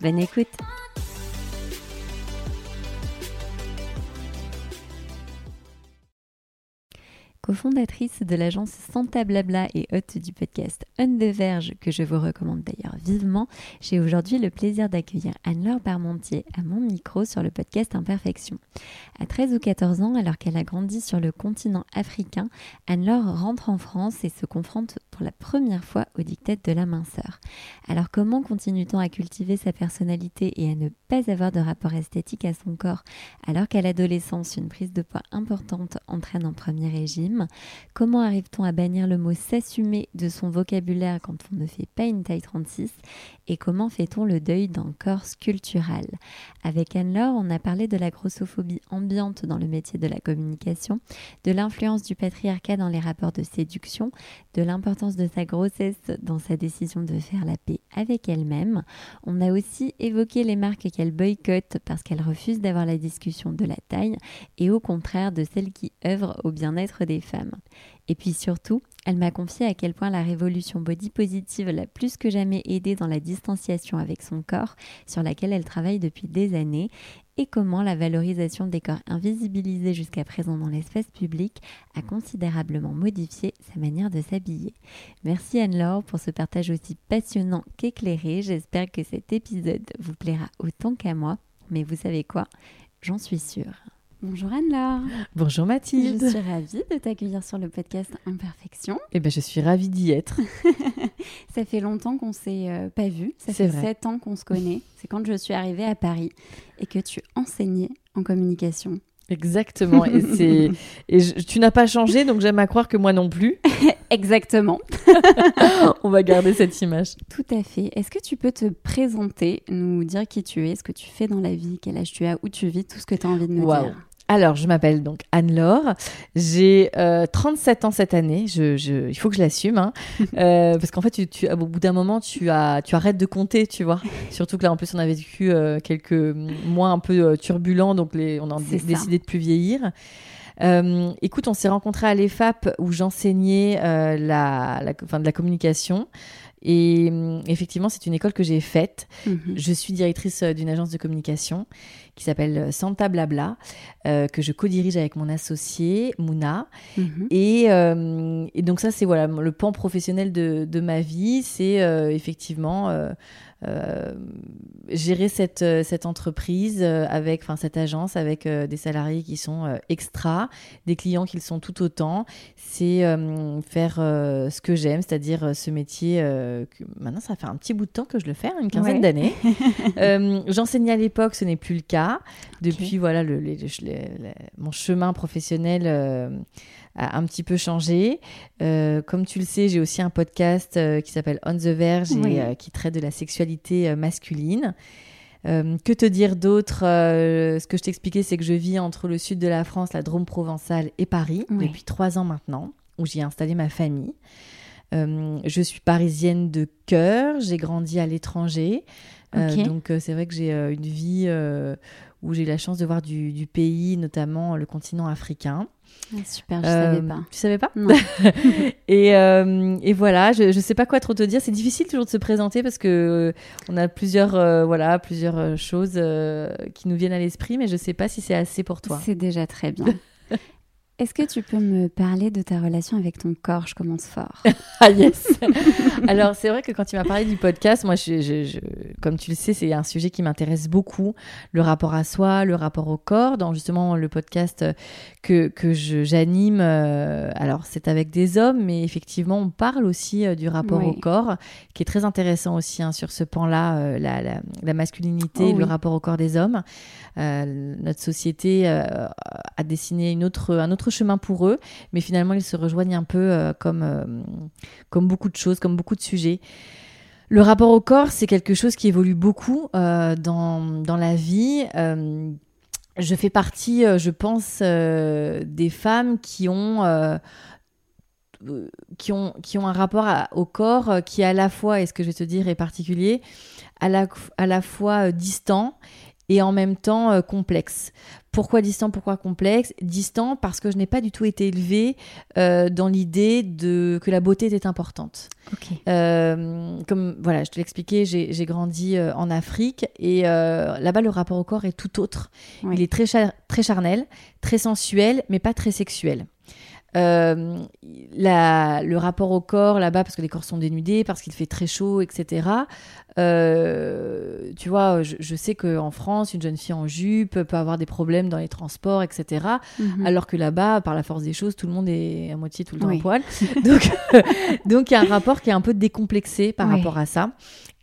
Bonne écoute cofondatrice de l'agence Santa Blabla et hôte du podcast On the Verge, que je vous recommande d'ailleurs vivement, j'ai aujourd'hui le plaisir d'accueillir Anne-Laure Parmentier à mon micro sur le podcast Imperfection. À 13 ou 14 ans, alors qu'elle a grandi sur le continent africain, Anne-Laure rentre en France et se confronte pour la première fois aux dictates de la minceur. Alors comment continue-t-on à cultiver sa personnalité et à ne pas avoir de rapport esthétique à son corps alors qu'à l'adolescence, une prise de poids importante entraîne un premier régime? Comment arrive-t-on à bannir le mot s'assumer de son vocabulaire quand on ne fait pas une taille 36 Et comment fait-on le deuil d'un corps sculptural? Avec Anne-Laure, on a parlé de la grossophobie ambiante dans le métier de la communication, de l'influence du patriarcat dans les rapports de séduction, de l'importance de sa grossesse dans sa décision de faire la paix avec elle-même. On a aussi évoqué les marques qu'elle boycotte parce qu'elle refuse d'avoir la discussion de la taille et au contraire de celles qui œuvrent au bien-être des femmes. Et puis surtout, elle m'a confié à quel point la révolution body positive l'a plus que jamais aidée dans la distanciation avec son corps, sur laquelle elle travaille depuis des années, et comment la valorisation des corps invisibilisés jusqu'à présent dans l'espace public a considérablement modifié sa manière de s'habiller. Merci Anne-Laure pour ce partage aussi passionnant qu'éclairé. J'espère que cet épisode vous plaira autant qu'à moi, mais vous savez quoi? J'en suis sûre. Bonjour Anne-Laure. Bonjour Mathilde. Je suis ravie de t'accueillir sur le podcast Imperfection. Eh bien, je suis ravie d'y être. ça fait longtemps qu'on s'est euh, pas vu. Ça fait sept ans qu'on se connaît. C'est quand je suis arrivée à Paris et que tu enseignais en communication. Exactement. et c'est et tu n'as pas changé, donc j'aime à croire que moi non plus. Exactement. On va garder cette image. Tout à fait. Est-ce que tu peux te présenter, nous dire qui tu es, ce que tu fais dans la vie, quel âge tu as, où tu vis, tout ce que tu as envie de nous dire? Alors, je m'appelle donc Anne-Laure. J'ai 37 euh, ans cette année. Je, il faut que je l'assume. Hein. Euh, parce qu'en fait, tu, tu, au bout d'un moment, tu, as, tu arrêtes de compter, tu vois. Surtout que là, en plus, on avait vécu euh, quelques mois un peu turbulents. Donc, les, on a décidé de plus vieillir. écoute, on s'est rencontrés à l'EFAP où j'enseignais la, la, de la communication. Et effectivement, c'est une école que j'ai faite. Mhm. Je suis directrice d'une agence de communication qui s'appelle euh, Santa Blabla, euh, que je co-dirige avec mon associé Mouna. Mhm. Euh, et, donc ça, c'est voilà le pan professionnel de, de ma vie, c'est effectivement euh, gérer cette, euh, cette entreprise euh, avec, enfin cette agence avec des salariés qui sont extra, des clients qui le sont tout autant. C'est faire ce que j'aime, c'est-à-dire ce métier. Que, maintenant, ça fait un petit bout de temps que je le fais, une quinzaine d'années. J'enseignais à l'époque, ce n'est plus le cas. Depuis voilà le, mon chemin professionnel a un petit peu changé. Euh, comme tu le sais, j'ai aussi un podcast euh, qui s'appelle On the Verge et euh, qui traite de la sexualité masculine. que te dire d'autre Ce que je t'expliquais, c'est que je vis entre le sud de la France, la Drôme provençale et Paris depuis trois ans maintenant, où j'y ai installé ma famille. je suis parisienne de cœur, j'ai grandi à l'étranger. donc c'est vrai que j'ai une vie où j'ai la chance de voir du, pays, notamment le continent africain. Ah, super, je savais pas. Tu savais pas et, euh, et, voilà, je, je sais pas quoi trop te dire. C'est difficile toujours de se présenter parce que euh, on a plusieurs, euh, voilà, plusieurs choses qui nous viennent à l'esprit, mais je sais pas si c'est assez pour toi. C'est déjà très bien. Est-ce que tu peux me parler de ta relation avec ton corps? Je commence fort. ah yes Alors c'est vrai que quand tu m'as parlé du podcast, moi, je, comme tu le sais, c'est un sujet qui m'intéresse beaucoup, le rapport à soi, le rapport au corps. Dans justement le podcast que, que j'anime, euh, alors c'est avec des hommes, mais effectivement on parle aussi euh, du rapport au corps, qui est très intéressant aussi hein, sur ce pan-là, euh, la, la, masculinité, oh le rapport au corps des hommes. notre société a dessiné une autre, un autre chemin pour eux, mais finalement ils se rejoignent un peu euh, comme, euh, comme beaucoup de choses, comme beaucoup de sujets. Le rapport au corps, c'est quelque chose qui évolue beaucoup euh, dans, dans la vie. Je fais partie, je pense, des femmes qui ont, qui ont, qui ont un rapport au corps qui, à la fois, et ce que je vais te dire est particulier, à la, à la fois distant et en même temps euh, complexe. Pourquoi distant Pourquoi complexe? Distant parce que je n'ai pas du tout été élevée euh, dans l'idée de que la beauté était importante. Euh, comme voilà, je te l'expliquais, j'ai grandi en Afrique et là-bas le rapport au corps est tout autre. Oui. Il est très, char- très charnel, très sensuel, mais pas très sexuel. Euh, la- le rapport au corps là-bas, parce que les corps sont dénudés, parce qu'il fait très chaud, etc. euh, tu vois, je, je sais qu'en France, une jeune fille en jupe peut avoir des problèmes dans les transports, etc. Mhm. Alors que là-bas, par la force des choses, tout le monde est à moitié tout le temps Oui. à poil. Donc, donc il y a un rapport qui est un peu décomplexé par Oui. rapport à ça.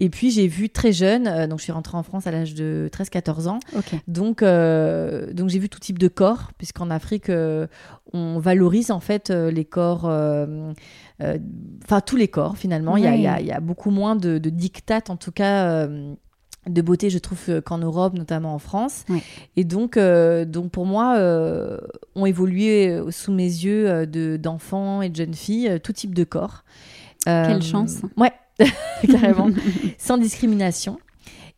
Et puis j'ai vu très jeune, euh, donc je suis rentrée en France à l'âge de 13-14 ans, donc, euh, donc j'ai vu tout type de corps, puisqu'en Afrique, euh, on valorise en fait les corps, enfin tous les corps finalement. Il y a- Oui. il y, a, il y a beaucoup moins de, de diktat, en tout cas. de beauté, je trouve qu'en Europe, notamment en France. Oui. Et donc, euh, donc pour moi, euh, ont évolué sous mes yeux euh, de- d'enfants et de jeunes filles tout type de corps. Quelle chance. Ouais, carrément sans discrimination.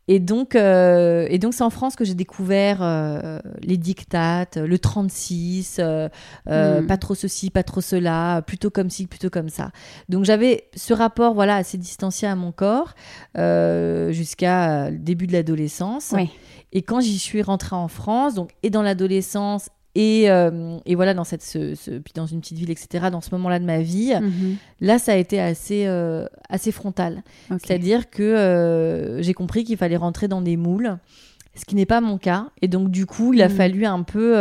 Et donc, euh, et donc c'est en France que j'ai découvert euh, les dictates, le 36, euh, euh, Mm. pas trop ceci, pas trop cela, plutôt comme ci, plutôt comme ça. Donc j'avais ce rapport voilà assez distancié à mon corps jusqu'à le début de l'adolescence. Oui. Et quand j'y suis rentrée en France, donc et dans l'adolescence et, euh, et voilà dans cette ce, ce- puis dans une petite ville etc. Dans ce moment-là de ma vie, Mhm. là ça a été assez euh, assez frontal. C'est-à-dire que euh, j'ai compris qu'il fallait rentrer dans des moules, ce qui n'est pas mon cas. Et donc, du coup, il a Mhm. fallu un peu,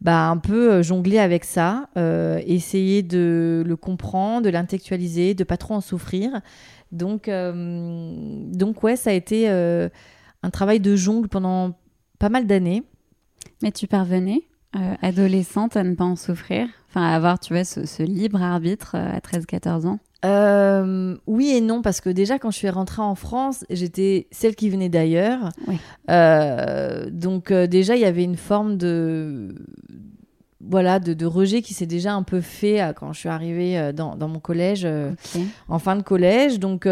bah, un peu jongler avec ça, essayer de le comprendre, de l'intellectualiser, de pas trop en souffrir. Donc, donc ouais, ça a été un travail de jongle pendant pas mal d'années. Mais tu parvenais, euh, adolescente, à ne pas en souffrir Enfin, à avoir, tu vois, ce, ce libre arbitre euh, à 13-14 ans? Euh, oui et non, parce que déjà, quand je suis rentrée en France, j'étais celle qui venait d'ailleurs. Oui. Euh, donc, euh, déjà, il y avait une forme de. Voilà, de, de rejet qui s'est déjà un peu fait quand je suis arrivée dans, dans mon collège, en fin de collège. Donc,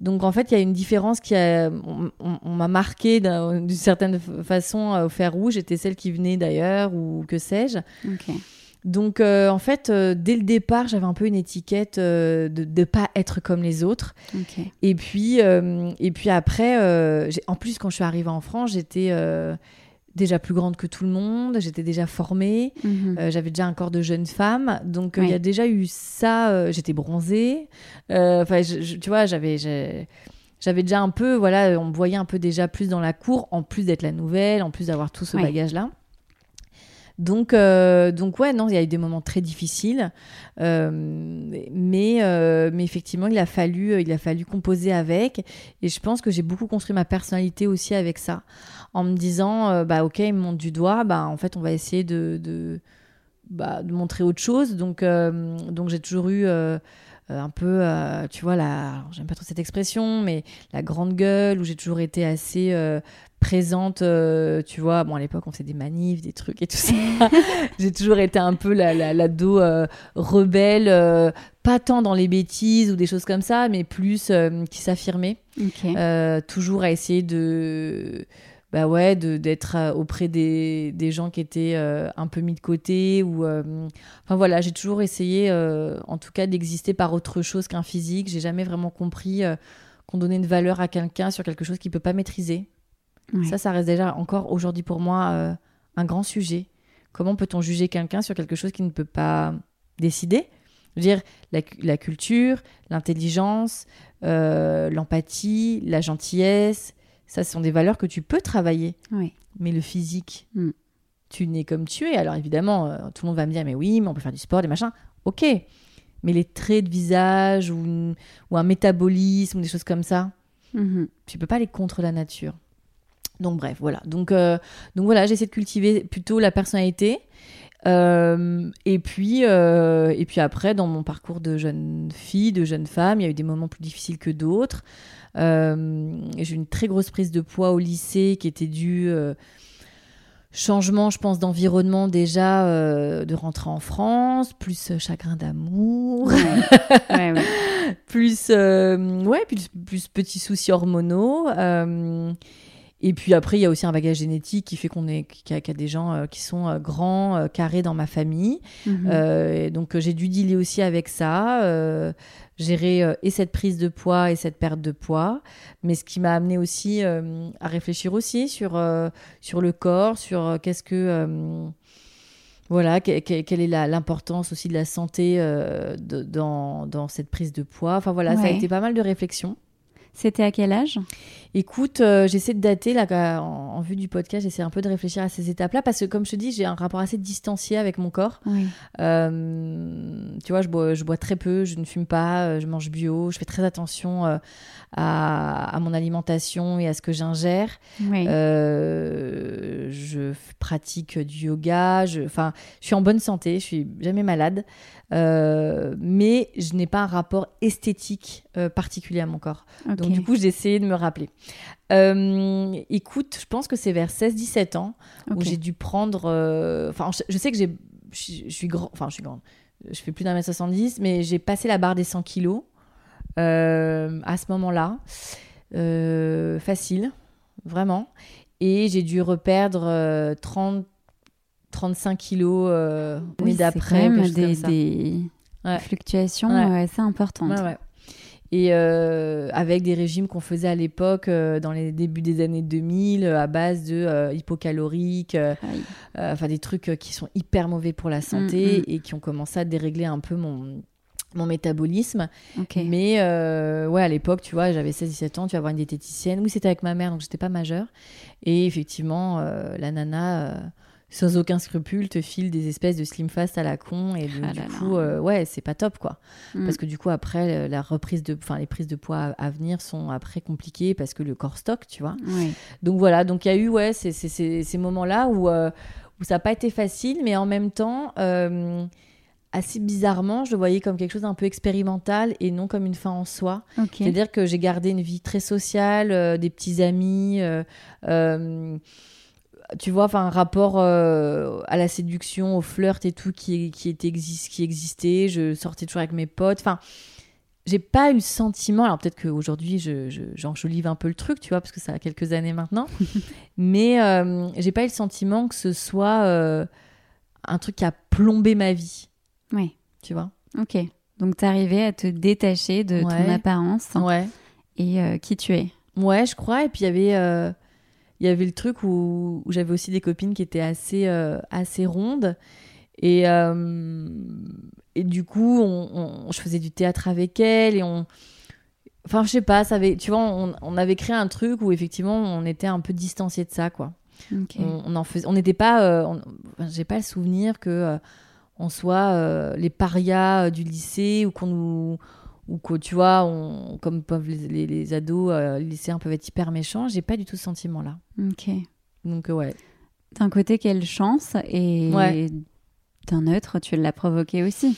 donc en fait, il y a une différence qui a. On, on- on m'a marqué d'un- d'une certaine façon euh, au fer rouge. J'étais celle qui venait d'ailleurs, ou que sais-je. Donc, euh, en fait, euh, dès le départ, j'avais un peu une étiquette euh, de ne pas être comme les autres. Et puis, et puis après, en plus, quand je suis arrivée en France, j'étais déjà plus grande que tout le monde, j'étais déjà formée, Mhm. euh, j'avais déjà un corps de jeune femme. Donc, euh, il y a déjà eu ça. euh, j'étais bronzée. Enfin, tu vois, j'avais. J'avais déjà un peu, voilà, on me voyait un peu déjà plus dans la cour, en plus d'être la nouvelle, en plus d'avoir tout ce Oui. bagage-là. Donc, euh, donc ouais, non, il y a eu des moments très difficiles, euh, mais, euh, mais effectivement, il a fallu, il a fallu composer avec, et je pense que j'ai beaucoup construit ma personnalité aussi avec ça, en me disant, bah ok, il me montre du doigt, bah en fait, on va essayer de, de, bah, de montrer autre chose. Donc, donc j'ai toujours eu un peu, euh, tu vois, la, j'aime pas trop cette expression, mais la grande gueule, où j'ai toujours été assez euh, présente, euh, tu vois. Bon, à l'époque, on faisait des manifs, des trucs et tout ça. j'ai toujours été un peu la, la, la dos euh, rebelle, euh, pas tant dans les bêtises ou des choses comme ça, mais plus euh, qui s'affirmait. Euh, toujours à essayer de bah ouais d'être euh, auprès des, des gens qui étaient euh, un peu mis de côté ou euh, enfin voilà j'ai toujours essayé euh, en tout cas d'exister par autre chose qu'un physique. J'ai jamais vraiment compris qu'on donnait une valeur à quelqu'un sur quelque chose qu'il peut pas maîtriser. Ouais. ça ça reste déjà encore aujourd'hui pour moi un grand sujet. Comment peut-on juger quelqu'un sur quelque chose qu'il ne peut pas décider? Je veux dire la, cu- la culture l'intelligence l'empathie, la gentillesse, ça ce sont des valeurs que tu peux travailler. Oui. Mais le physique, Mm. tu nais comme tu es. Alors évidemment, euh, tout le monde va me dire, mais oui, mais on peut faire du sport, des machins. Ok. Mais les traits de visage ou, une- ou un métabolisme, des choses comme ça, Mhm. tu peux pas aller contre la nature. Donc bref, voilà. Donc, euh, donc voilà, j'essaie de cultiver plutôt la personnalité. Euh, et puis, euh, et puis après, dans mon parcours de jeune fille, de jeune femme, il y a eu des moments plus difficiles que d'autres. Euh, j'ai eu une très grosse prise de poids au lycée qui était due changement, je pense, d'environnement déjà, euh, de rentrer en France, plus chagrin d'amour, Ouais, ouais. plus euh, ouais, plus, plus petits soucis hormonaux. euh, et puis après, il y a aussi un bagage génétique qui fait qu'on est qu'il y, a- qu'il y a des gens euh, qui sont euh, grands, euh, carrés dans ma famille. Mhm. Euh, donc j'ai dû dealer aussi avec ça, euh, gérer euh, et cette prise de poids et cette perte de poids, mais ce qui m'a amené aussi à réfléchir aussi sur sur le corps, sur qu'est-ce que voilà, que- que- quelle est l'importance aussi de la santé de- dans, dans cette prise de poids. Enfin voilà, ça a été pas mal de réflexions. C'était à quel âge? Écoute, euh, j'essaie de dater là en, en vue du podcast, j'essaie un peu de réfléchir à ces étapes-là parce que comme je te dis, j'ai un rapport assez distancié avec mon corps. Oui. Euh, tu vois, je bois, je bois très peu, je ne fume pas, euh, je mange bio, je fais très attention euh, à, à mon alimentation et à ce que j'ingère. Oui. Je pratique du yoga, je, je suis en bonne santé, je suis jamais malade, mais je n'ai pas un rapport esthétique euh, particulier à mon. Ok. Donc du coup, j'ai essayé de me rappeler. Euh, écoute, je pense que c'est vers 16-17 ans Ok. où j'ai dû prendre. euh, Enfin, je, sais que j'ai, je, suis- je suis grand. Enfin, je suis grande. Je fais plus d'un mètre 70, mais j'ai passé la barre des 100 kilos euh, à ce moment-là. Euh, facile, vraiment. Et j'ai dû reperdre euh, 30, 35 kilos euh, Oui, d'après. des, Ouais. fluctuations Ouais. assez importantes. Ouais. Et euh, avec des régimes qu'on faisait à l'époque, euh, dans les débuts des années 2000, euh, à base de hypocaloriques, enfin des trucs qui sont hyper mauvais pour la santé Mm, mm. et qui ont commencé à dérégler un peu mon, mon métabolisme. Mais ouais, à l'époque, tu vois, j'avais 16-17 ans, tu vas voir une diététicienne. Oui, c'était avec ma mère, donc j'étais pas majeure. Et effectivement, la nana, sans aucun scrupule, te file des espèces de slim fast à la con. Et Ah du là coup, là. euh, ouais, c'est pas top, quoi. Mm. Parce que du coup, après, euh, la reprise de, enfin, les prises de poids à, à venir sont après compliquées parce que le corps stocke, tu vois. Oui. Donc voilà, donc il y a eu ouais, ces, ces- ces- ces moments-là où, euh, où ça n'a pas été facile, mais en même temps, euh, assez bizarrement, je le voyais comme quelque chose d'un peu expérimental et non comme une fin en soi. C'est-à-dire que j'ai gardé une vie très sociale, des petits amis, tu vois, enfin un rapport euh, à la séduction, au flirt et tout qui, qui, était qui existait. Je sortais toujours avec mes potes. Enfin, j'ai pas eu le sentiment. Alors peut-être qu'aujourd'hui, je, je, j'enjolive un peu le truc, tu vois, parce que ça a quelques années maintenant. mais euh, j'ai pas eu le sentiment que ce soit euh, un truc qui a plombé ma vie, Oui. tu vois. Ok. Donc, tu arrivais à te détacher de ton apparence Ouais. et euh, qui tu es. Ouais, je crois. Et puis il y avait, il y avait le truc où, où j'avais aussi des copines qui étaient assez, euh, assez rondes. Et, euh, et du coup, on, on- je faisais du théâtre avec elles et on. Enfin, je sais pas, ça avait, tu vois, on, on avait créé un truc où effectivement on était un peu distancié de ça, quoi. On, on en faisait, on n'était pas, euh, j'ai pas le souvenir que euh, on soit euh, les parias du lycée ou qu'on nous, ou que tu vois, on, comme peuvent les, les- les ados, euh, les lycéens peuvent être hyper méchants. J'ai pas du tout ce sentiment-là. Ok. Donc euh, ouais. D'un côté, quelle chance et Ouais. d'un autre, tu l'as provoqué aussi.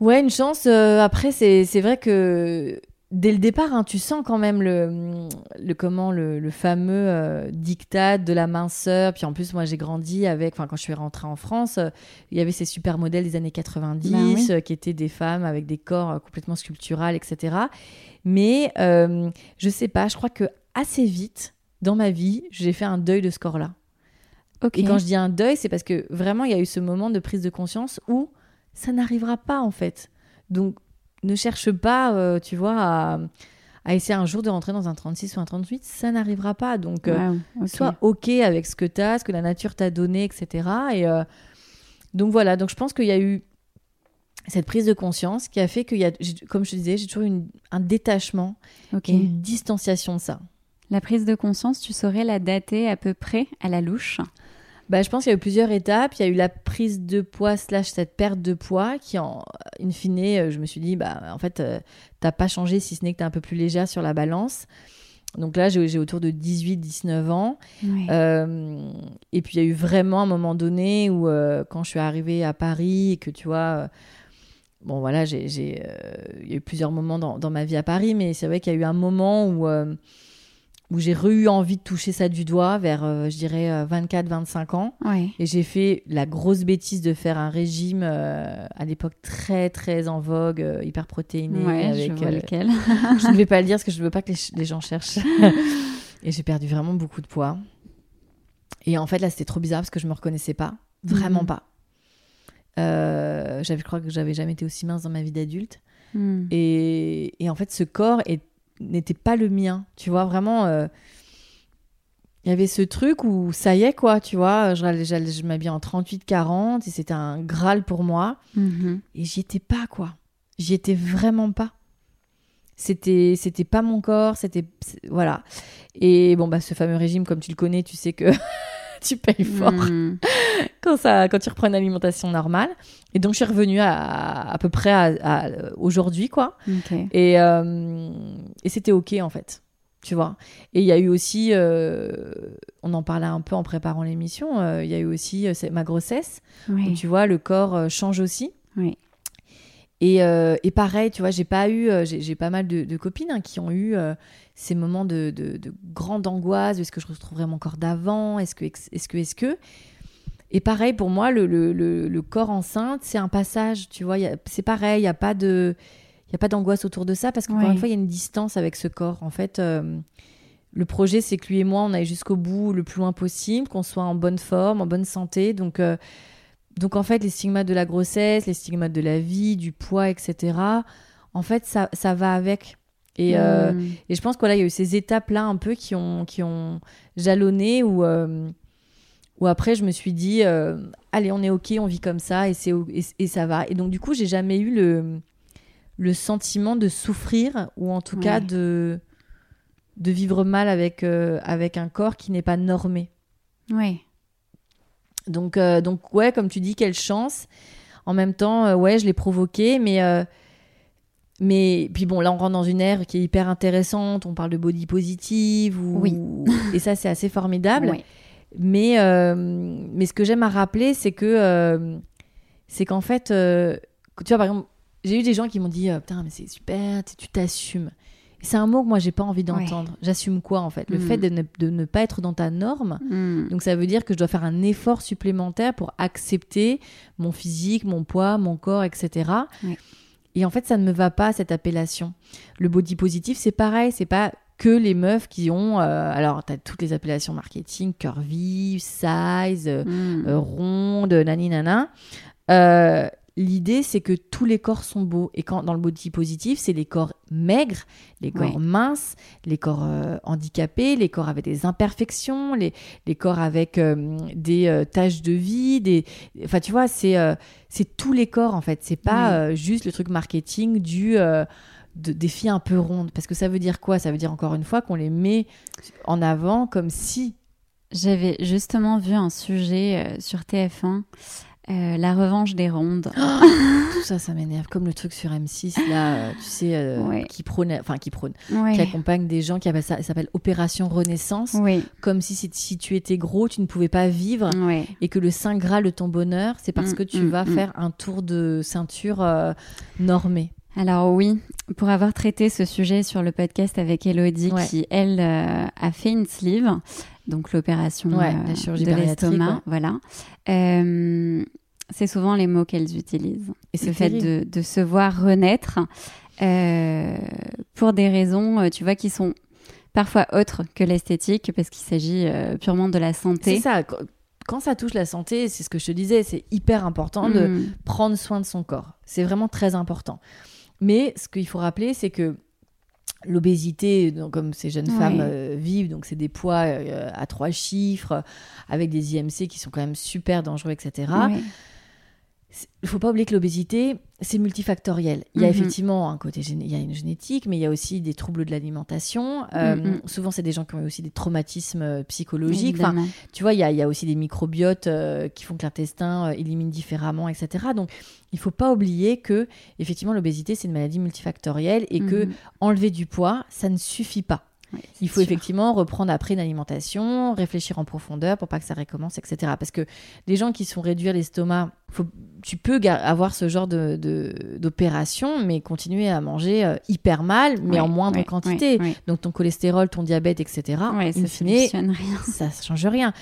Ouais, une chance. euh, après, c'est c'est vrai que dès le départ, hein, tu sens quand même le, le comment le, le fameux euh, diktat de la minceur. Puis en plus, moi, j'ai grandi avec. Enfin, quand je suis rentrée en France, euh, il y avait ces super modèles des années 90 Ben oui. euh, qui étaient des femmes avec des corps euh, complètement sculpturales, etc. Mais je sais pas. Je crois que assez vite dans ma vie, j'ai fait un deuil de ce corps-là. Et quand je dis un deuil, c'est parce que vraiment, il y a eu ce moment de prise de conscience où ça n'arrivera pas, en fait. Donc, ne cherche pas, euh, tu vois, à, à essayer un jour de rentrer dans un 36 ou un 38. Ça n'arrivera pas. Donc, euh, Waouh, ok. sois OK avec ce que tu as, ce que la nature t'a donné, etc. Et euh, donc, voilà. Donc, je pense qu'il y a eu cette prise de conscience qui a fait qu'il y a, comme je te disais, j'ai toujours une- un détachement et une distanciation de ça. La prise de conscience, tu saurais la dater à peu près à la louche? Bah, je pense qu'il y a eu plusieurs étapes. Il y a eu la prise de poids slash cette perte de poids qui, en in fine, euh, je me suis dit, bah, en fait, euh, t'as pas changé si ce n'est que t'es un peu plus légère sur la balance. donc là, j'ai autour de 18-19 ans. Euh, et puis il y a eu vraiment un moment donné où euh, quand je suis arrivée à Paris et que tu vois, bon voilà, j'ai, euh, il y a eu plusieurs moments dans, dans ma vie à Paris, mais c'est vrai qu'il y a eu un moment où, euh, où j'ai eu envie de toucher ça du doigt vers, euh, je dirais, 24-25 ans. Ouais. Et j'ai fait la grosse bêtise de faire un régime euh, à l'époque très très en vogue, euh, hyper protéiné. Ouais, je avec, euh, lequel. je ne vais pas le dire parce que je ne veux pas que les, gens cherchent. et j'ai perdu vraiment beaucoup de poids. Et en fait, là, c'était trop bizarre parce que je me reconnaissais pas. Vraiment Mhm. pas. Euh, j'avais, je crois que j'avais jamais été aussi mince dans ma vie d'adulte. Hmm. Et, et en fait, ce corps est- n'était pas le mien. Tu vois, vraiment. euh, il y avait ce truc où ça y est, quoi, tu vois. Je, je, je m'habillais en 38-40 et c'était un Graal pour moi. Mhm. Et j'y étais pas, quoi. J'y étais vraiment pas. C'était, c'était pas mon corps, c'était. Voilà. Et bon, bah, ce fameux régime, comme tu le connais, tu sais que tu payes fort Hmm. Quand, ça, quand tu reprends une alimentation normale. Et donc, je suis revenue à, à peu près à, à- aujourd'hui, quoi. Et, euh, et c'était OK, en fait. Tu vois. Et il y a eu aussi, euh, on en parlait un peu en préparant l'émission, euh, il y a eu aussi ma grossesse. où, Oui. tu vois, le corps change aussi. Oui. Et, et pareil, tu vois, j'ai pas eu, j'ai pas mal de, de copines hein, qui ont eu ces moments de, de, de grande angoisse. Est-ce que je retrouverai mon corps d'avant? Est-ce que, est-ce que, est-ce que? Et pareil pour moi, le, le, le, le corps enceinte, c'est un passage. Tu vois, c'est pareil. Il y a pas de, il y a pas d'angoisse autour de ça parce qu'encore une fois, il y a une distance avec ce corps. En fait. euh, le projet, c'est que lui et moi, on aille jusqu'au bout le plus loin possible, qu'on soit en bonne forme, en bonne santé. Donc, euh, donc en fait, les stigmates de la grossesse, les stigmates de la vie, du poids, etc., en fait, ça, ça va avec. Et, euh, Hmm. et je pense que voilà, il y a eu ces étapes-là un peu qui ont, qui ont jalonné euh, où après, je me suis dit, euh, allez, on est OK, on vit comme ça et, c'est, et, et ça va. Et donc, du coup, j'ai jamais eu le, le sentiment de souffrir ou en tout cas Ouais. de, de vivre mal avec, euh, avec un corps qui n'est pas normé. Oui. Donc, euh, donc ouais, comme tu dis, quelle chance. En même temps, ouais, je l'ai provoqué, mais, mais puis bon, là, on rentre dans une ère qui est hyper intéressante. On parle de body positive, ou, Oui. et ça, c'est assez formidable. Oui. Mais, euh, mais ce que j'aime à rappeler, c'est que euh, c'est qu'en fait, euh, tu vois, par exemple, j'ai eu des gens qui m'ont dit, putain, mais c'est super, tu t'assumes. C'est un mot que moi, j'ai pas envie d'entendre. J'assume quoi, en fait? Le Mhm. fait de ne, de ne pas être dans ta norme, Hmm. donc ça veut dire que je dois faire un effort supplémentaire pour accepter mon physique, mon poids, mon corps, etc. Ouais. Et en fait, ça ne me va pas cette appellation. Le body positif, c'est pareil, c'est pas que les meufs qui ont. euh, alors, tu as toutes les appellations marketing, curvy, size, euh, Hmm. euh, ronde, nani nana. Euh, L'idée, c'est que tous les corps sont beaux. Et quand dans le body positif, c'est les corps maigres, les corps Oui. minces, les corps euh, handicapés, les corps avec des imperfections, les, les corps avec euh, des euh, taches de vie, des... Enfin, tu vois, c'est c'est tous les corps, en fait. C'est pas Oui. juste le truc marketing du... de- des filles un peu rondes. Parce que ça veut dire quoi? Ça veut dire encore une fois qu'on les met en avant comme si... J'avais justement vu un sujet euh, sur TF1, euh, la revanche des rondes. Tout ça, ça m'énerve. Comme le truc sur M6, là, euh, tu sais, Ouais. qui prône... Enfin, qui prône... Qui accompagne des gens qui appellent ça, ça s'appelle Opération Renaissance, comme si, si si tu étais gros, tu ne pouvais pas vivre et que le saint graal de ton bonheur, c'est parce Mm, que tu mm, vas mm. faire un tour de ceinture euh, normé. Alors oui, pour avoir traité ce sujet sur le podcast avec Elodie, Ouais. qui elle euh, a fait une sleeve, donc l'opération Ouais, euh, la chirurgie de l'estomac, voilà. Euh, c'est souvent les mots qu'elles utilisent. Et c'est Le fait de, de se voir renaître euh, pour des raisons, tu vois, qui sont parfois autres que l'esthétique, parce qu'il s'agit purement de la C'est santé. ça. Quand- ça touche la santé, c'est ce que je te disais, c'est hyper important de Mm. prendre soin de son corps. C'est vraiment très important. Mais ce qu'il faut rappeler, c'est que l'obésité, comme ces jeunes femmes euh, vivent, donc c'est des poids euh, à trois chiffres, avec des IMC qui sont quand même super dangereux, etc. Il faut pas oublier que l'obésité, c'est multifactoriel. Il y a Mhm. effectivement un côté, géné- il y a une génétique, mais il y a aussi des troubles de l'alimentation. Euh, Mhm. Souvent, c'est des gens qui ont eu aussi des traumatismes euh, psychologiques. Enfin, tu vois, il y a, il y a aussi des microbiotes euh, qui font que l'intestin euh, élimine différemment, etc. Donc, il faut pas oublier que, effectivement, l'obésité, c'est une maladie multifactorielle et que Mhm. enlever du poids, ça ne suffit pas. Il faut sûr. effectivement reprendre après une alimentation, réfléchir en profondeur pour pas que ça recommence, etc. Parce que les gens qui sont réduire l'estomac, tu peux avoir ce genre de, de- d'opération, mais continuer à manger euh, hyper mal, mais en moindre quantité. Donc ton cholestérol, ton diabète, etc. Ça fine, ça change rien.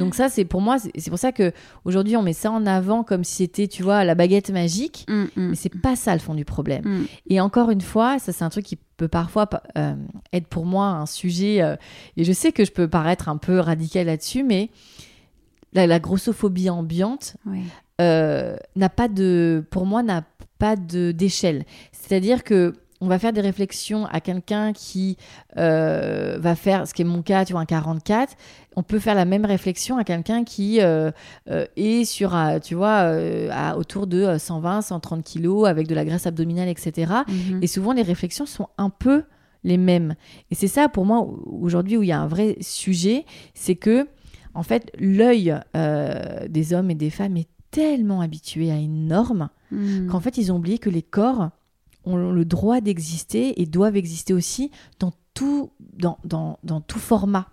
Donc ça, c'est pour moi, c'est c'est pour ça que aujourd'hui on met ça en avant comme si c'était, tu vois, la baguette magique. Mm, mm, Mais c'est pas ça le fond du problème. mm. Et encore une fois, ça c'est un truc qui peut parfois euh, être pour moi un sujet, euh, et je sais que je peux paraître un peu radical là-dessus, mais la, la grossophobie ambiante euh, n'a pas de, pour moi, n'a pas de d'échelle. C'est-à-dire que on va faire des réflexions à quelqu'un qui euh, va faire, ce qui est mon cas, tu vois, un 44. On peut faire la même réflexion à quelqu'un qui euh, euh, est sur, tu vois, à, autour de euh, 120, 130 kilos avec de la graisse abdominale, etc. Mhm. Et souvent, les réflexions sont un peu les mêmes. Et c'est ça, pour moi, aujourd'hui, où il y a un vrai sujet, c'est que, en fait, l'œil des hommes et des femmes est tellement habitué à une norme Mm. qu'en fait, ils ont oublié que les corps ont le droit d'exister et doivent exister aussi dans tout, dans, dans, dans tout format.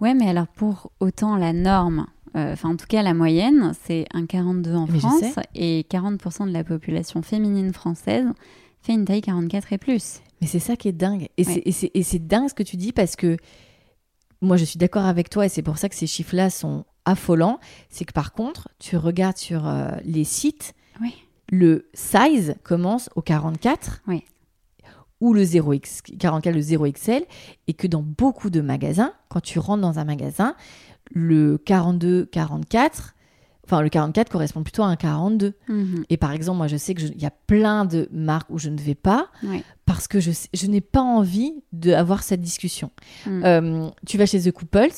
Ouais, mais alors pour autant la norme, euh, enfin en tout cas la moyenne, c'est un 42 en Mais je France sais. et 40% de la population féminine française fait une taille 44 et plus. Mais c'est ça qui est dingue. Ouais. et c'est dingue ce que tu dis parce que moi, je suis d'accord avec toi et c'est pour ça que ces chiffres-là sont affolants. C'est que par contre, tu regardes sur euh, les sites, Oui. Le size commence au 44 Oui. ou le 0X, 44, le 0XL, et que dans beaucoup de magasins, quand tu rentres dans un magasin, le 42, 44, enfin le 44 correspond plutôt à un 42. Mhm. Et par exemple, moi je sais qu'il y a plein de marques où je ne vais pas parce que je n'ai pas envie d'avoir cette discussion. Mm. Euh, tu vas chez The Couples,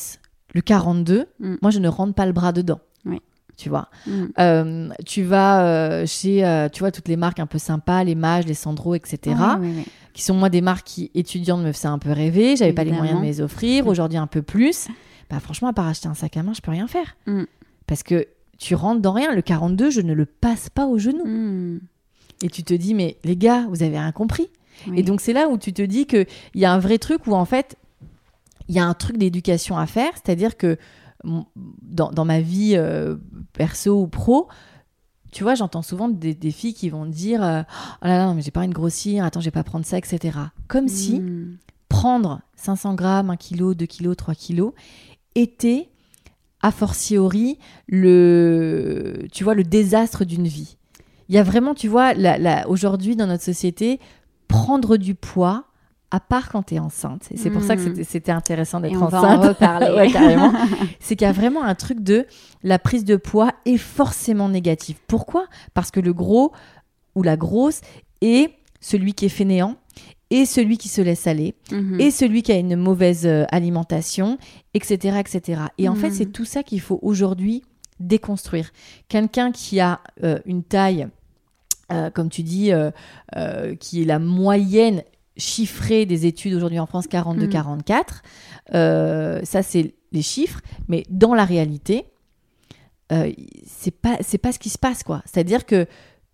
le 42, Mm. moi je ne rentre pas le bras dedans. Oui. Tu vois. Mm. Euh, tu vas euh, chez, euh, tu vois, toutes les marques un peu sympas, les Mages, les Sandro, etc., ouais. qui sont moi des marques qui, étudiantes, me faisaient un peu rêver. J'avais pas les moyens de me les offrir. Mm. Aujourd'hui, un peu plus. Bah, franchement, à part acheter un sac à main, je peux rien faire. Mm. Parce que tu rentres dans rien. Le 42, je ne le passe pas au genou. Mm. Et tu te dis, mais les gars, vous avez rien compris. Et donc, c'est là où tu te dis qu'il y a un vrai truc où, en fait, il y a un truc d'éducation à faire. C'est-à-dire que dans, dans ma vie euh, perso ou pro, tu vois, j'entends souvent des, des filles qui vont dire euh, Oh là là, non, mais j'ai pas envie de grossir, attends, je vais pas prendre ça, etc. Comme si Mm. prendre 500 grammes, 1 kg, 2 kg, 3 kg était a fortiori le, tu vois, le désastre d'une vie. Il y a vraiment, tu vois, aujourd'hui dans notre société, prendre du poids, à part quand tu es enceinte. Et c'est pour ça que Mhm. c'était- intéressant d'être on va en enceinte. reparler. Ouais, carrément. c'est qu'il y a vraiment un truc de la prise de poids est forcément négative. Pourquoi? Parce que le gros ou la grosse est celui qui est fainéant et celui qui se laisse aller Mhm. et celui qui a une mauvaise euh, alimentation, etc., etc. Et en fait, Mhm. c'est tout ça qu'il faut aujourd'hui déconstruire. Quelqu'un qui a euh, une taille, euh, comme tu dis, euh, qui est la moyenne chiffrée des études aujourd'hui en France, 42-44, euh, ça c'est les chiffres, mais dans la réalité, euh, c'est pas c'est pas ce qui se passe quoi. C'est-à-dire que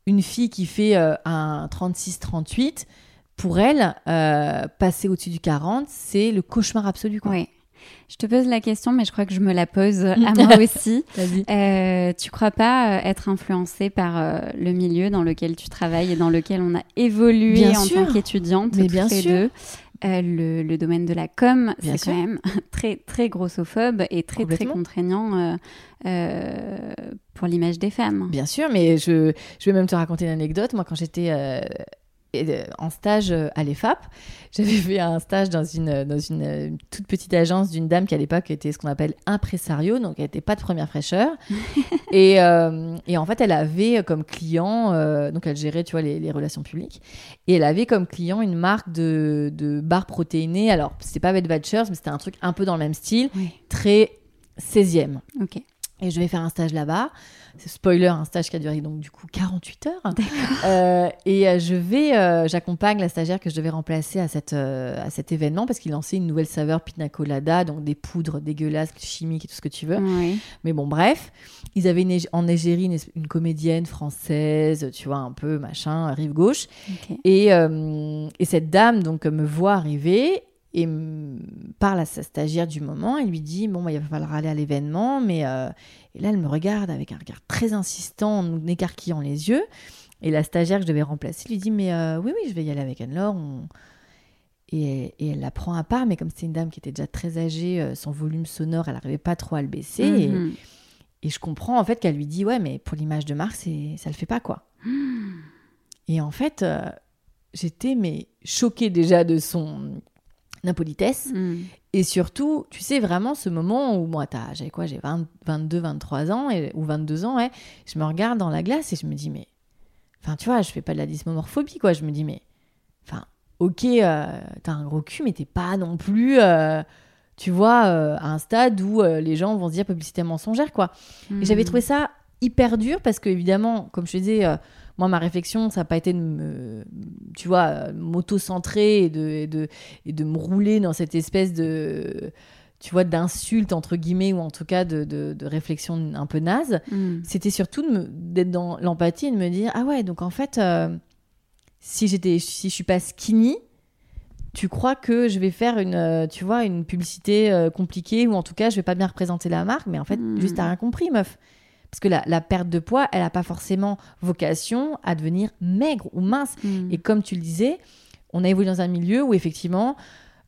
une fille qui fait euh, un 36-38, pour elle, passer au-dessus du 40, c'est le cauchemar absolu. Quoi. Je te pose la question, mais je crois que je me la pose à moi aussi. Euh, tu crois pas euh, être influencé par euh, le milieu dans lequel tu travailles et dans lequel on a évolué Bien en sûr. tant qu'étudiante Mais bien les sûr. deux? Euh, le, le domaine de la com, c'est quand même très très grossophobe et très très contraignant euh, euh, pour l'image des femmes. Bien sûr, mais je, je vais même te raconter une anecdote. Moi, quand j'étais et- en stage euh, à l'EFAP, j'avais fait un stage dans une, dans une, euh, toute petite agence d'une dame qui à l'époque était ce qu'on appelle impresario, donc elle n'était pas de première fraîcheur. et, euh, et en fait, elle avait comme client, euh, donc elle gérait tu vois, les, les relations publiques, et elle avait comme client une marque de, de barres protéinées. Alors, c'était pas Bed Batchers, mais c'était un truc un peu dans le même style, Oui, très 16e. ok. Et je vais faire un stage là-bas. C'est spoiler, un stage qui a duré donc du coup 48 heures. Euh, et euh, je vais, euh, j'accompagne la stagiaire que je devais remplacer à, cette, euh, à cet événement parce qu'il lançait une nouvelle saveur pina colada, donc des poudres dégueulasses, chimiques et tout ce que tu veux. Oui. Mais bon, bref, ils avaient une en égérie une, une comédienne française, tu vois, un peu machin, rive gauche. Et, et cette dame donc me voit arriver et parle à sa stagiaire du moment. Elle lui dit Bon, bah, il va falloir aller à l'événement. Mais euh, et là, elle me regarde avec un regard très insistant, en écarquillant les yeux. Et la stagiaire que je devais remplacer lui dit Mais euh, oui, oui, je vais y aller avec Anne-Laure. Et, et, elle la prend à part, mais comme c'est une dame qui était déjà très âgée, euh, son volume sonore, elle n'arrivait pas trop à le baisser. et, Mhm. et je comprends en fait qu'elle lui dit Ouais, mais pour l'image de c'est- ça le fait pas quoi. Et en fait, euh, j'étais mais choquée déjà de son impolitesse. Mhm. Et surtout, tu sais, vraiment ce moment où moi, j'avais quoi J'ai 20 22, 23 ans et, ou 22 ans, ouais. Je me regarde dans la glace et je me dis, mais. Enfin, tu vois, je fais pas de la dysmomophobie, quoi. Je me dis, mais. Enfin, ok, euh, t'as un gros cul, mais t'es pas non plus. euh, tu vois, euh, à un stade où les gens vont se dire publicité mensongère, quoi. Et j'avais Mhm. trouvé ça hyper dur parce que, évidemment, comme je te disais, moi, ma réflexion, ça n'a pas été de me, tu vois, m'auto-centrer et de, et, de, et de me rouler dans cette espèce de, tu vois, d'insulte, entre guillemets, ou en tout cas de, de, de réflexion un peu naze. Mhm. C'était surtout d'être dans l'empathie et de me dire, ah ouais, donc en fait, euh, si, j'étais, si je suis pas skinny, tu crois que je vais faire une, euh, tu vois, une publicité euh, compliquée ou en tout cas, je vais pas bien représenter la marque, mais en fait, Mm. juste t'as rien compris, meuf. Parce que la, la perte de poids, elle n'a pas forcément vocation à devenir maigre ou mince. Mhm. Et comme tu le disais, on a évolué dans un milieu où effectivement,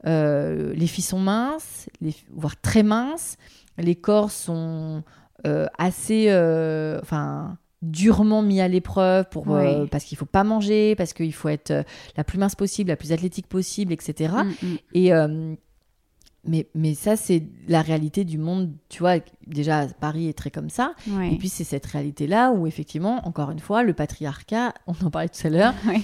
euh, les filles sont minces, les, voire très minces, les corps sont euh, assez, euh, enfin, durement mis à l'épreuve pour euh, parce qu'il faut pas manger, parce qu'il faut être euh, la plus mince possible, la plus athlétique possible, etc. Et euh, mais, mais ça, c'est la réalité du monde. Tu vois, déjà, Paris est très comme ça. Ouais. Et puis, c'est cette réalité-là où, effectivement, encore une fois, le patriarcat, on en parlait tout à l'heure, Ouais.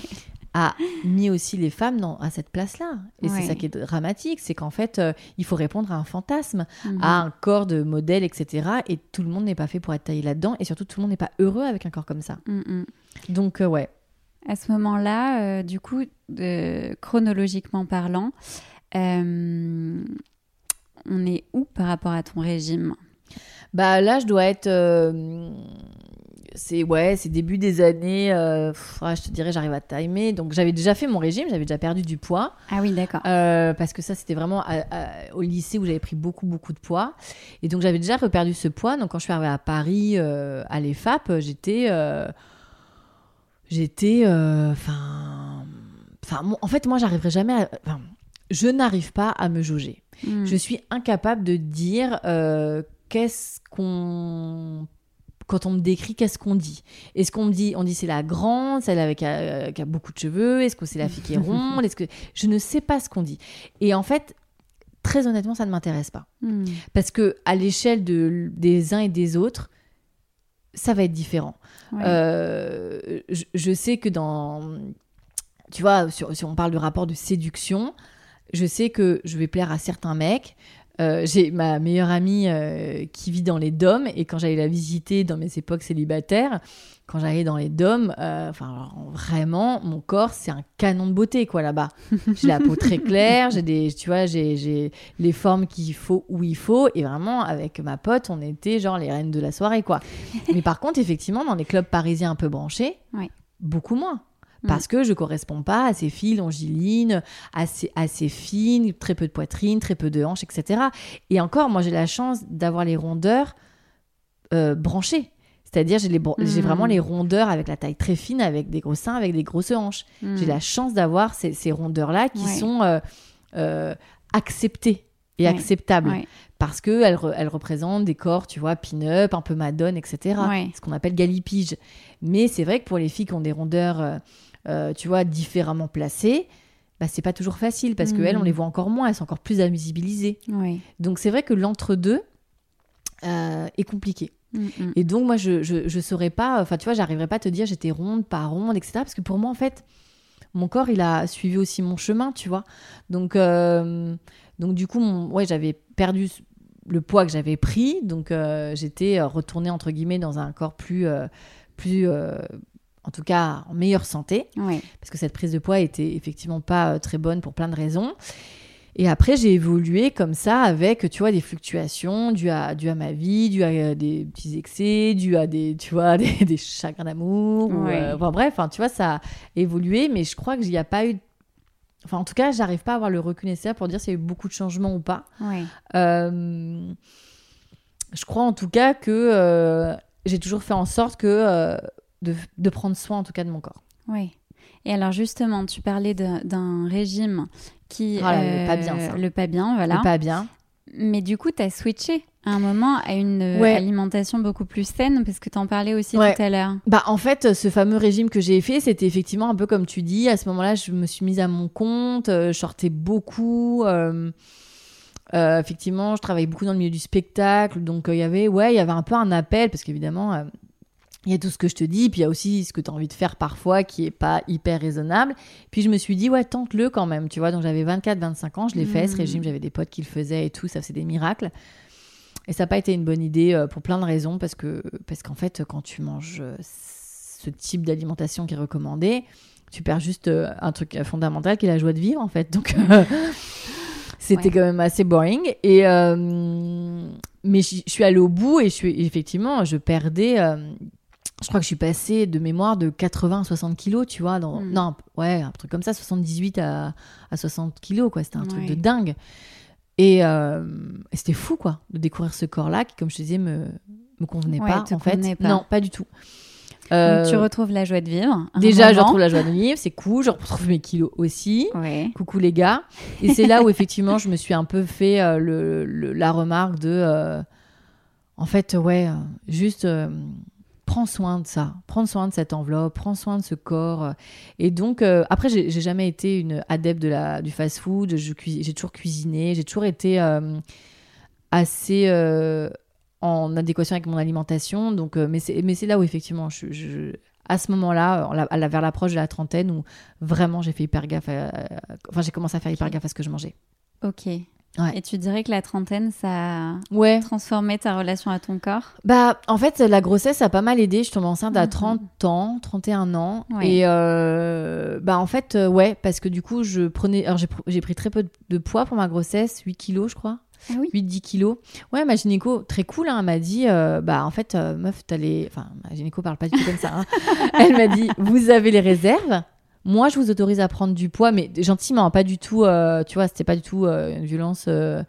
a mis aussi les femmes dans, à cette place-là. Et Ouais. c'est ça qui est dramatique, c'est qu'en fait, euh, il faut répondre à un fantasme, Mhm. à un corps de modèle, etc. Et tout le monde n'est pas fait pour être taillé là-dedans. Et surtout, tout le monde n'est pas heureux avec un corps comme ça. Mhm. Donc, euh, ouais. À ce moment-là, euh, du coup, chronologiquement parlant, euh, on est où par rapport à ton régime? Bah là, je dois être. euh, c'est ouais, c'est début des années. euh, pff, ouais, je te dirais, j'arrive à timer. Donc j'avais déjà fait mon régime, j'avais déjà perdu du poids. Ah oui, d'accord. Euh, parce que ça, c'était vraiment à- à- au lycée où j'avais pris beaucoup, beaucoup de poids. Et donc, j'avais déjà reperdu ce poids. Donc, quand je suis arrivée à Paris, à l'EFAP, j'étais. j'étais. Enfin. En fait, moi, j'arriverai jamais à. enfin, je n'arrive pas à me jauger. Mhm. Je suis incapable de dire euh, qu'est-ce qu'on. Quand on me décrit, qu'est-ce qu'on dit Est-ce qu'on me dit, on dit c'est la grande, celle avec euh, qui a beaucoup de cheveux Est-ce que c'est la fille qui est ronde Est-ce que je ne sais pas ce qu'on dit Et en fait, très honnêtement, ça ne m'intéresse pas Mhm. parce que à l'échelle de, des uns et des autres, ça va être différent. Ouais. Euh, je, je sais que dans, tu vois, sur- si on parle de rapport de séduction, je sais que je vais plaire à certains mecs. Euh, j'ai ma meilleure amie euh, qui vit dans les DOM et quand j'allais la visiter dans mes époques célibataires, quand j'allais dans les DOM, euh, enfin vraiment mon corps c'est un canon de beauté quoi là-bas. J'ai la peau très claire, j'ai des, tu vois, j'ai, j'ai les formes qu'il faut où il faut et vraiment avec ma pote on était genre les reines de la soirée quoi. Mais par contre effectivement dans les clubs parisiens un peu branchés, Ouais. beaucoup moins parce que je corresponds pas à ces filles longilines, assez, assez fines, très peu de poitrine, très peu de hanches, etc. Et encore, moi j'ai la chance d'avoir les rondeurs euh, branchées. C'est-à-dire, j'ai, Mhm. vraiment les rondeurs avec la taille très fine, avec des gros seins, avec des grosses hanches. Mhm. J'ai la chance d'avoir ces, ces rondeurs-là qui Ouais. sont euh, euh, acceptées et Ouais. acceptables Ouais. parce qu'elles elles représentent des corps, tu vois, pin-up, un peu madone, etc. Ce qu'on appelle galipige. Mais c'est vrai que pour les filles qui ont des rondeurs, euh, tu vois, différemment placées, bah, c'est pas toujours facile parce Mhm. qu'elles, on les voit encore moins, elles sont encore plus invisibilisées. Donc c'est vrai que l'entre-deux euh, est compliqué. Mhm. Et donc, moi, je, je, je saurais pas, enfin, tu vois, j'arriverais pas à te dire j'étais ronde, pas ronde, etc. Parce que pour moi, en fait, mon corps, il a suivi aussi mon chemin, tu vois. Donc, euh, donc du coup, mon- ouais, j'avais perdu le poids que j'avais pris. Donc, euh, j'étais retournée, entre guillemets, dans un corps plus, euh, plus en tout cas, en meilleure santé. Parce que cette prise de poids était effectivement pas euh, très bonne pour plein de raisons. Et après, j'ai évolué comme ça avec, tu vois, des fluctuations dues à, dues à ma vie, dues à euh, des petits excès, dues à des, tu vois, des, des chagrins d'amour. ou, euh, enfin bref, hein, tu vois, ça a évolué, mais je crois qu'il n'y a pas eu Enfin, en tout cas, j'arrive pas à avoir le recul nécessaire pour dire s'il y a eu beaucoup de changements ou pas. Euh, je crois en tout cas que euh, j'ai toujours fait en sorte que de, de prendre soin en tout cas de mon corps. Oui. Et alors justement, tu parlais d'un régime qui... Ah le pas bien, ça. Le pas bien, voilà. Et Pas bien. Mais du coup, tu as switché à un moment à une euh, Ouais. alimentation beaucoup plus saine, parce que tu en parlais aussi Ouais. tout à l'heure. Bah en fait, ce fameux régime que j'ai fait, c'était effectivement un peu comme tu dis. À ce moment-là, je me suis mise à mon compte, euh, je sortais beaucoup. euh, euh, effectivement, je travaillais beaucoup dans le milieu du spectacle, donc euh, il y avait, ouais, il y avait un peu un appel parce qu'évidemment, euh, il y a tout ce que je te dis, puis il y a aussi ce que tu as envie de faire parfois qui est pas hyper raisonnable. Puis je me suis dit, ouais, tente-le quand même, tu vois. Donc j'avais 24-25 ans, je l'ai fait ce Mhm. régime, j'avais des potes qui le faisaient et tout, ça faisait des miracles. Et ça n'a pas été une bonne idée euh, pour plein de raisons, parce que parce qu'en fait, quand tu manges euh, ce type d'alimentation qui est recommandé, tu perds juste euh, un truc fondamental qui est la joie de vivre, en fait. Donc, euh, c'était Ouais. quand même assez boring. Et, euh, mais je je suis allée au bout et je suis, effectivement, je perdais. euh, je crois que je suis passée de mémoire de 80 à 60 kilos, tu vois. Dans, Mm. Non, ouais, un truc comme ça, 78 à, à 60 kilos, quoi. C'était un truc de dingue. Et, euh, et c'était fou, quoi, de découvrir ce corps-là qui, comme je te disais, me, me convenait Ouais, pas, en fait. pas. Non, pas du tout. Donc Euh, tu retrouves la joie de vivre. déjà, je retrouve la joie de vivre, c'est cool. Je retrouve mes kilos aussi. Ouais. Coucou les gars. Et c'est là où effectivement je me suis un peu fait euh, le, le- la remarque de, en fait, ouais, juste prends soin de ça, prends soin de cette enveloppe, prends soin de ce corps. Et donc euh, après, j'ai jamais été une adepte de la du fast-food. J'ai toujours cuisiné, j'ai toujours été euh, assez euh, en adéquation avec mon alimentation. Donc, euh, mais c'est mais c'est là où effectivement, je, je- à ce moment-là, vers l'approche de la trentaine, où vraiment j'ai fait hyper gaffe. à- enfin, j'ai commencé à faire hyper gaffe à ce que je mangeais. Ok. Ouais. Et tu dirais que la trentaine, ça a Ouais. transformé ta relation à ton corps? Bah, en fait, la grossesse a pas mal aidé. Je tombe enceinte à Mhm. 30 ans, 31 ans. Ouais. Et euh, bah, en fait, euh, ouais, parce que du coup, je prenais. Alors, j'ai pr- j'ai pris très peu de- poids pour ma grossesse, 8 kilos, je crois. Ah oui? 8-10 kilos. Ouais, ma gynéco, très cool, hein, elle m'a dit, euh, bah en fait, euh, meuf, t'as les... Enfin, ma gynéco parle pas du tout comme ça. hein. Elle m'a dit, vous avez les réserves. Moi, je vous autorise à prendre du poids, mais gentiment, pas du tout, euh, tu vois, c'était pas du tout euh, une violence euh,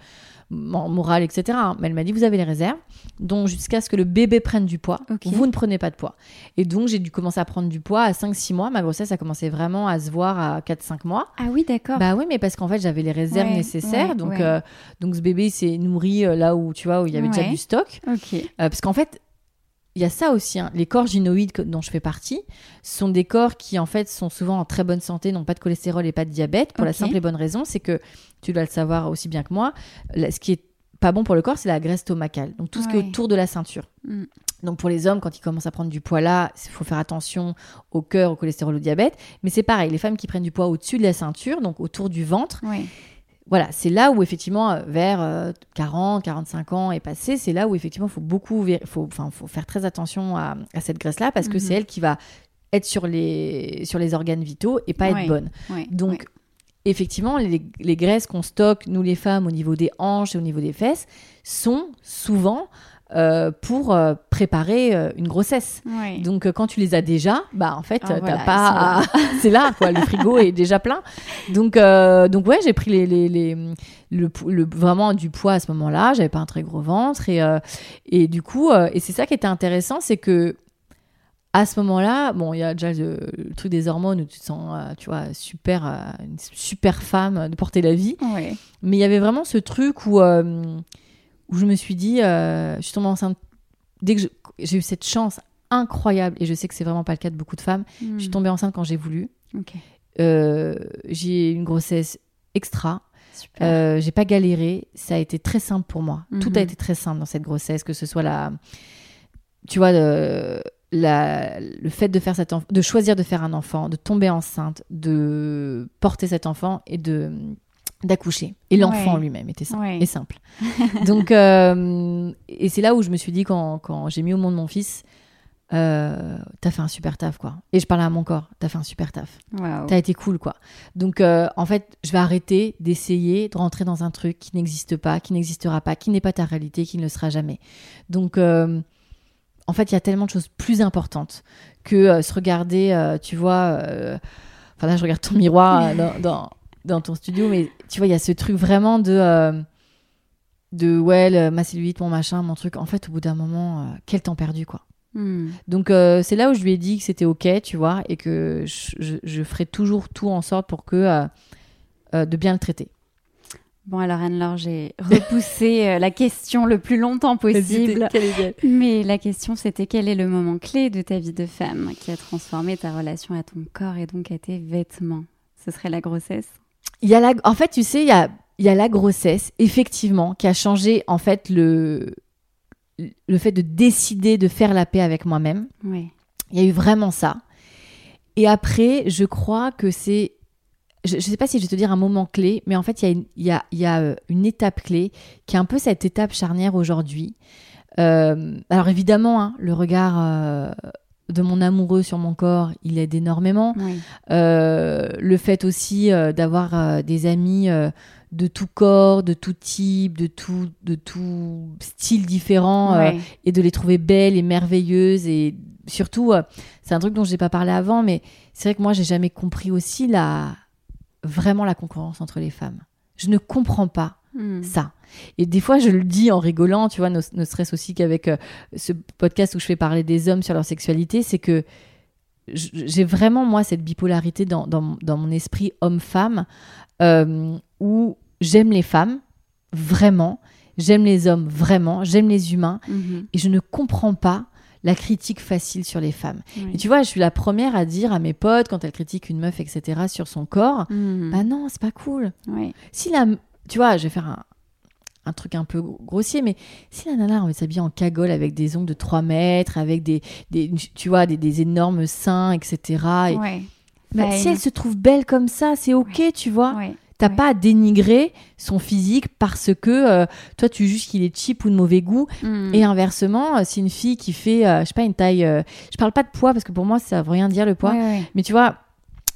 mo- morale, etc. hein. Mais elle m'a dit, vous avez les réserves. Donc, jusqu'à ce que le bébé prenne du poids, vous ne prenez pas de poids. Et donc, j'ai dû commencer à prendre du poids à 5-6 mois. Ma grossesse a commencé vraiment à se voir à 4-5 mois. Ah oui, d'accord. Bah oui, mais parce qu'en fait, j'avais les réserves Ouais, nécessaires. ouais, donc, ouais. donc, ce bébé s'est nourri là où, tu vois, où il y avait déjà du stock. ok. Parce qu'en fait, il y a ça aussi. hein. Les corps gynoïdes que- dont je fais partie sont des corps qui, en fait, sont souvent en très bonne santé, n'ont pas de cholestérol et pas de diabète. Pour la simple et bonne raison, c'est que, tu dois le savoir aussi bien que moi, ce qui est pas bon pour le corps, c'est la graisse stomacale. Donc, tout ce qui est autour de la ceinture. Mm. Donc pour les hommes, quand ils commencent à prendre du poids là, il faut faire attention au cœur, au cholestérol, au diabète. Mais c'est pareil, les femmes qui prennent du poids au-dessus de la ceinture, donc autour du ventre, Ouais. Voilà, c'est là où effectivement, euh, vers euh, 40, 45 ans est passé, c'est là où effectivement, il faut beaucoup, faut, enfin, faut faire très attention à, à cette graisse-là parce que Mhm. c'est elle qui va être sur les, sur les organes vitaux et pas Ouais. être bonne. Ouais. Donc, ouais. effectivement, les, les graisses qu'on stocke, nous les femmes, au niveau des hanches et au niveau des fesses, sont souvent euh, pour euh, préparer euh, une grossesse. Donc, quand tu les as déjà, bah en fait, Ah, voilà, t'as pas. à- c'est là, quoi. Le frigo est déjà plein. Donc, euh, donc ouais, j'ai pris les, les, les- le, le- vraiment du poids à ce moment-là. J'avais pas un très gros ventre et euh, et du coup, et c'est ça qui était intéressant, c'est que à ce moment-là, bon, il y a déjà le, le truc des hormones où tu te sens, euh, tu vois, super, euh, une super femme de porter la vie. Ouais. Mais il y avait vraiment ce truc où, euh, où je me suis dit, euh, je suis tombée enceinte. Dès que j'ai eu cette chance incroyable, et je sais que c'est vraiment pas le cas de beaucoup de femmes, Mm. je suis tombée enceinte quand j'ai voulu. Euh, j'ai eu une grossesse extra. Euh, j'ai pas galéré. Ça a été très simple pour moi. Tout Mhm. a été très simple dans cette grossesse, que ce soit la, tu vois, le, la- le fait de faire cet enf- de choisir de faire un enfant, de tomber enceinte, de porter cet enfant et de d'accoucher. Et l'enfant Ouais. lui-même était simple. Ouais. Et simple. Donc, euh, et c'est là où je me suis dit quand, quand j'ai mis au monde mon fils, euh, t'as fait un super taf quoi. Et je parlais à mon corps, t'as fait un super taf. Waouh. T'as été cool, quoi. Donc, euh, en fait, je vais arrêter d'essayer de rentrer dans un truc qui n'existe pas, qui n'existera pas, qui n'est pas ta réalité, qui ne le sera jamais. Donc, euh, en fait, il y a tellement de choses plus importantes que se regarder, tu vois. Enfin, là, je regarde ton miroir dans, dans, dans ton studio, mais tu vois, il y a ce truc vraiment de. euh, de ouais, le- ma cellulite, mon machin, mon truc. En fait, au bout d'un moment, euh, quel temps perdu, quoi. Hmm. Donc, euh, c'est là où je lui ai dit que c'était OK, tu vois, et que je, je- je ferai toujours tout en sorte pour que. euh, euh, de bien le traiter. Bon, alors Anne-Laure, j'ai repoussé euh, la question le plus longtemps possible. Mais la question, c'était quel est le moment clé de ta vie de femme qui a transformé ta relation à ton corps et donc à tes vêtements? Ce serait la grossesse? Il y a la... En fait, tu sais, il y a, il y a la grossesse, effectivement, qui a changé, en fait, le, le fait de décider de faire la paix avec moi-même. Oui. Il y a eu vraiment ça. Et après, je crois que c'est. Je ne sais pas si je vais te dire un moment clé, mais en fait, il y a une, il y a, il y a, euh, une étape clé qui est un peu cette étape charnière aujourd'hui. Euh, alors évidemment, hein, le regard euh, de mon amoureux sur mon corps, il aide énormément. Oui. Euh, le fait aussi euh, d'avoir euh, des amis de tout corps, de tout type, de tout, de tout style différent et de les trouver belles et merveilleuses et surtout c'est un truc dont j'ai pas parlé avant mais c'est vrai que moi j'ai jamais compris aussi la vraiment la concurrence entre les femmes. Je ne comprends pas Hmm. ça. Et des fois, je le dis en rigolant, tu vois, ne, ne serait-ce aussi qu'avec euh, ce podcast où je fais parler des hommes sur leur sexualité, c'est que j'ai vraiment, moi, cette bipolarité dans, dans, dans mon esprit homme-femme, euh, où j'aime les femmes, vraiment, j'aime les hommes, vraiment, j'aime les humains, Mhm. et je ne comprends pas la critique facile sur les femmes. Oui. Et tu vois, je suis la première à dire à mes potes, quand elles critiquent une meuf, etc., sur son corps, Mhm. bah non, c'est pas cool. Si la, tu vois, je vais faire un, un truc un peu grossier, mais si la nana a envie de s'habiller en cagole avec des ongles de 3 mètres, avec des, des tu vois, des, des énormes seins, etc. et- Ouais. bah, Fine. si elle se trouve belle comme ça, c'est ok, tu vois. Ouais. T'as pas à dénigrer son physique parce que euh, toi tu juges qu'il est cheap ou de mauvais goût. Hmm. Et inversement, euh, si une fille qui fait, euh, je sais pas, une taille, euh, je parle pas de poids parce que pour moi ça veut rien dire le poids, mais tu vois,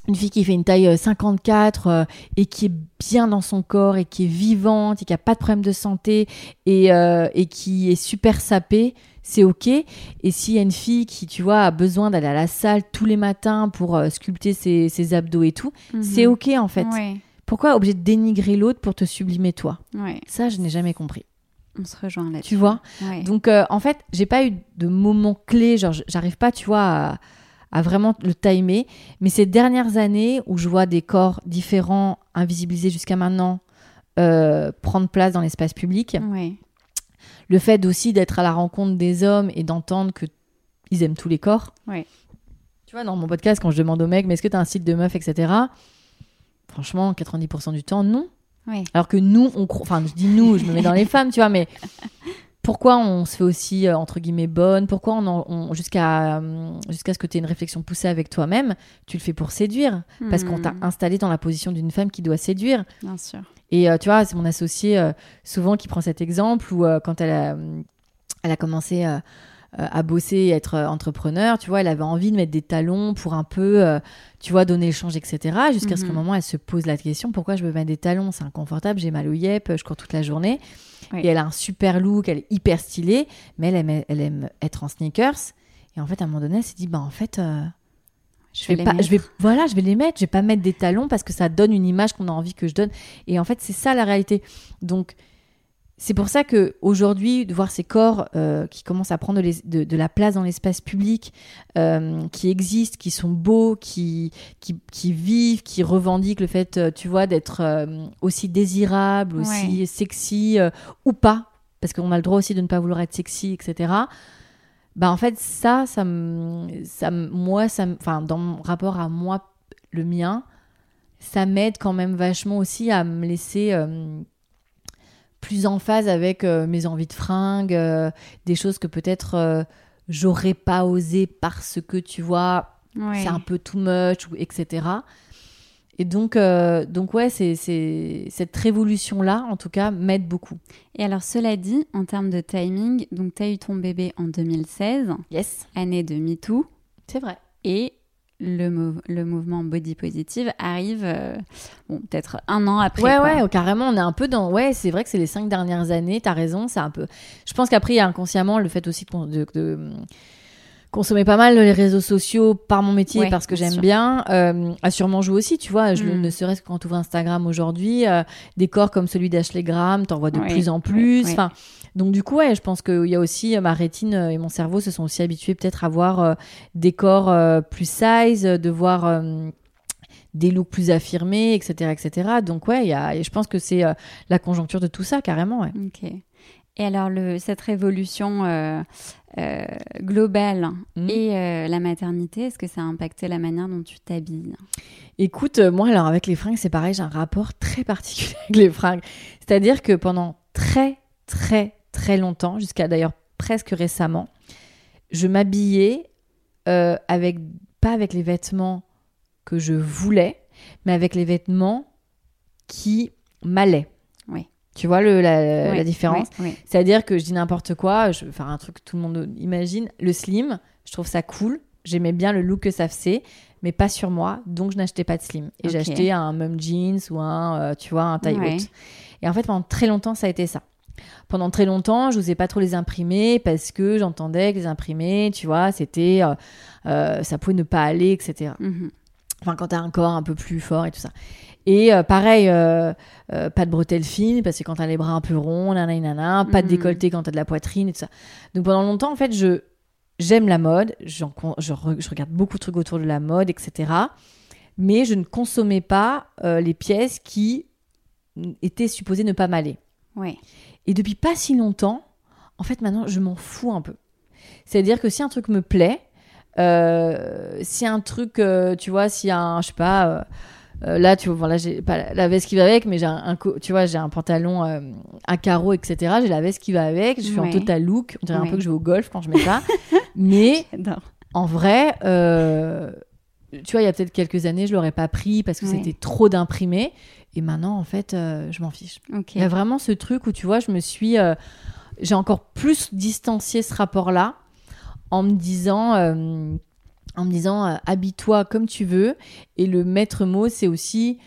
une fille qui fait une taille euh, 54 euh, et qui est bien dans son corps et qui est vivante et qui a pas de problème de santé et, euh, et qui est super sapée, c'est ok. Et s'il y a une fille qui, tu vois, a besoin d'aller à la salle tous les matins pour euh, sculpter ses, ses abdos et tout, Mhm. c'est ok en fait. Ouais. Pourquoi obligé de dénigrer l'autre pour te sublimer toi? Ouais. Ça, je n'ai jamais compris. On se rejoint là-dessus. Tu vois? Ouais. donc, euh, en fait, j'ai pas eu de moment clé. Genre, j'arrive pas, tu vois, à, à vraiment le timer. Mais ces dernières années où je vois des corps différents, invisibilisés jusqu'à maintenant, euh, prendre place dans l'espace public, le fait aussi d'être à la rencontre des hommes et d'entendre que ils aiment tous les corps. Tu vois, dans mon podcast, quand je demande aux mecs, mais est-ce que tu as un style de meuf, etc. Franchement, 90% du temps, non. Alors que nous, on cro- enfin, je dis nous, je me mets dans les femmes, tu vois, mais pourquoi on se fait aussi euh, entre guillemets bonne? Pourquoi on, on- jusqu'à euh, jusqu'à ce que tu aies une réflexion poussée avec toi-même, tu le fais pour séduire parce qu'on t'a Hmm. installé dans la position d'une femme qui doit séduire. Bien sûr. Et euh, tu vois, c'est mon associé euh, souvent qui prend cet exemple où euh, quand elle a, elle a commencé à bosser et être euh, entrepreneur, tu vois, elle avait envie de mettre des talons pour un peu, euh, tu vois, donner le change, etc. Jusqu'à ce un Mhm. moment, elle se pose la question pourquoi je veux mettre des talons? C'est inconfortable, j'ai mal au yep, je cours toute la journée. Oui. Et elle a un super look, elle est hyper stylée, mais elle aime, elle aime être en sneakers. Et en fait, à un moment donné, elle s'est dit bah en fait. euh, je vais les pas, mettre. je vais, voilà, je vais les mettre. Je vais pas mettre des talons parce que ça donne une image qu'on a envie que je donne. Et en fait, c'est ça la réalité. Donc, c'est pour ça que aujourd'hui, de voir ces corps euh, qui commencent à prendre de, de la place dans l'espace public, euh, qui existent, qui sont beaux, qui, qui, qui vivent, qui revendiquent le fait, euh, tu vois, d'être euh, aussi désirable, aussi Ouais. sexy ou pas, parce qu'on a le droit aussi de ne pas vouloir être sexy, etc. Bah en fait ça, ça ça moi, ça, enfin dans mon rapport à moi, le mien, ça m'aide quand même vachement aussi à me laisser plus en phase avec euh, mes envies de fringues, euh, des choses que peut-être euh, j'aurais pas osé parce que tu vois, Ouais. c'est un peu too much, ou etc. Et donc, euh, donc ouais, c'est, c'est, cette révolution-là, en tout cas, m'aide beaucoup. Et alors, cela dit, en termes de timing, donc tu as eu ton bébé en 2016, Yes, année de MeToo, c'est vrai. et le, mou- le mouvement Body Positive arrive, euh, bon, peut-être un an après. Ouais, quoi. ouais, carrément, on est un peu dans. Ouais, c'est vrai que c'est les cinq dernières années, t'as raison, c'est un peu. Je pense qu'après, il y a inconsciemment le fait aussi de, de- de- consommé pas mal les réseaux sociaux par mon métier Ouais, parce que j'aime bien. Euh, a sûrement joué aussi, tu vois. Je, Mm. Ne serait-ce que quand tu ouvres Instagram aujourd'hui, euh, des corps comme celui d'Ashley Graham, t'en vois de Ouais, plus en plus. ouais. Enfin, donc du coup, ouais, je pense qu'il y a aussi ma rétine euh, et mon cerveau se sont aussi habitués peut-être à voir euh, des corps euh, plus size, de voir euh, des looks plus affirmés, etc., etc. Donc ouais, y a, et je pense que c'est la conjoncture de tout ça carrément. Ouais. Ok. Et alors, le, cette révolution globale Mhm. et la maternité, est-ce que ça a impacté la manière dont tu t'habilles? Écoute, moi, alors avec les fringues, c'est pareil, j'ai un rapport très particulier avec les fringues. C'est-à-dire que pendant très, très, très longtemps, jusqu'à d'ailleurs presque récemment, je m'habillais euh, avec, pas avec les vêtements que je voulais, mais avec les vêtements qui m'allaient. Oui. Tu vois le, la, différence c'est-à-dire que je dis n'importe quoi, je vais faire un truc que tout le monde imagine. Le slim, je trouve ça cool. J'aimais bien le look que ça faisait, mais pas sur moi. Donc, je n'achetais pas de slim. Et acheté un mum jeans ou un, euh, tu vois, un taille haute. Et en fait, pendant très longtemps, ça a été ça. Pendant très longtemps, je n'osais pas trop les imprimer parce que j'entendais que les imprimer, tu vois, c'était. euh, euh, ça pouvait ne pas aller, etc. Mhm. Enfin, quand t'as un corps un peu plus fort et tout ça. Et euh, pareil, euh, euh, pas de bretelles fines parce que quand t'as les bras un peu ronds, nanana, pas de Mhm. décolleté quand t'as de la poitrine et tout ça. Donc pendant longtemps, en fait, je j'aime la mode, je, re- je regarde beaucoup de trucs autour de la mode, etc. Mais je ne consommais pas les pièces qui étaient supposées ne pas m'aller. Ouais. Et depuis pas si longtemps, en fait, maintenant, je m'en fous un peu. C'est-à-dire que si un truc me plaît, euh, si un truc, euh, tu vois, si un, je sais pas, euh, là, tu vois, voilà, j'ai pas la- veste qui va avec, mais j'ai un, un tu vois, j'ai un pantalon à carreaux, etc. J'ai la veste qui va avec, je suis en Ouais. total look. On dirait un peu que je vais au golf quand je mets ça. mais en vrai, tu vois, il y a peut-être quelques années, je l'aurais pas pris parce que Ouais. c'était trop d'imprimé. Et maintenant, en fait, euh, je m'en fiche. Il y a vraiment ce truc où tu vois, je me suis. euh, j'ai encore plus distancié ce rapport-là en me disant. euh, en me disant, euh, habille-toi comme tu veux. Et le maître mot, c'est aussi.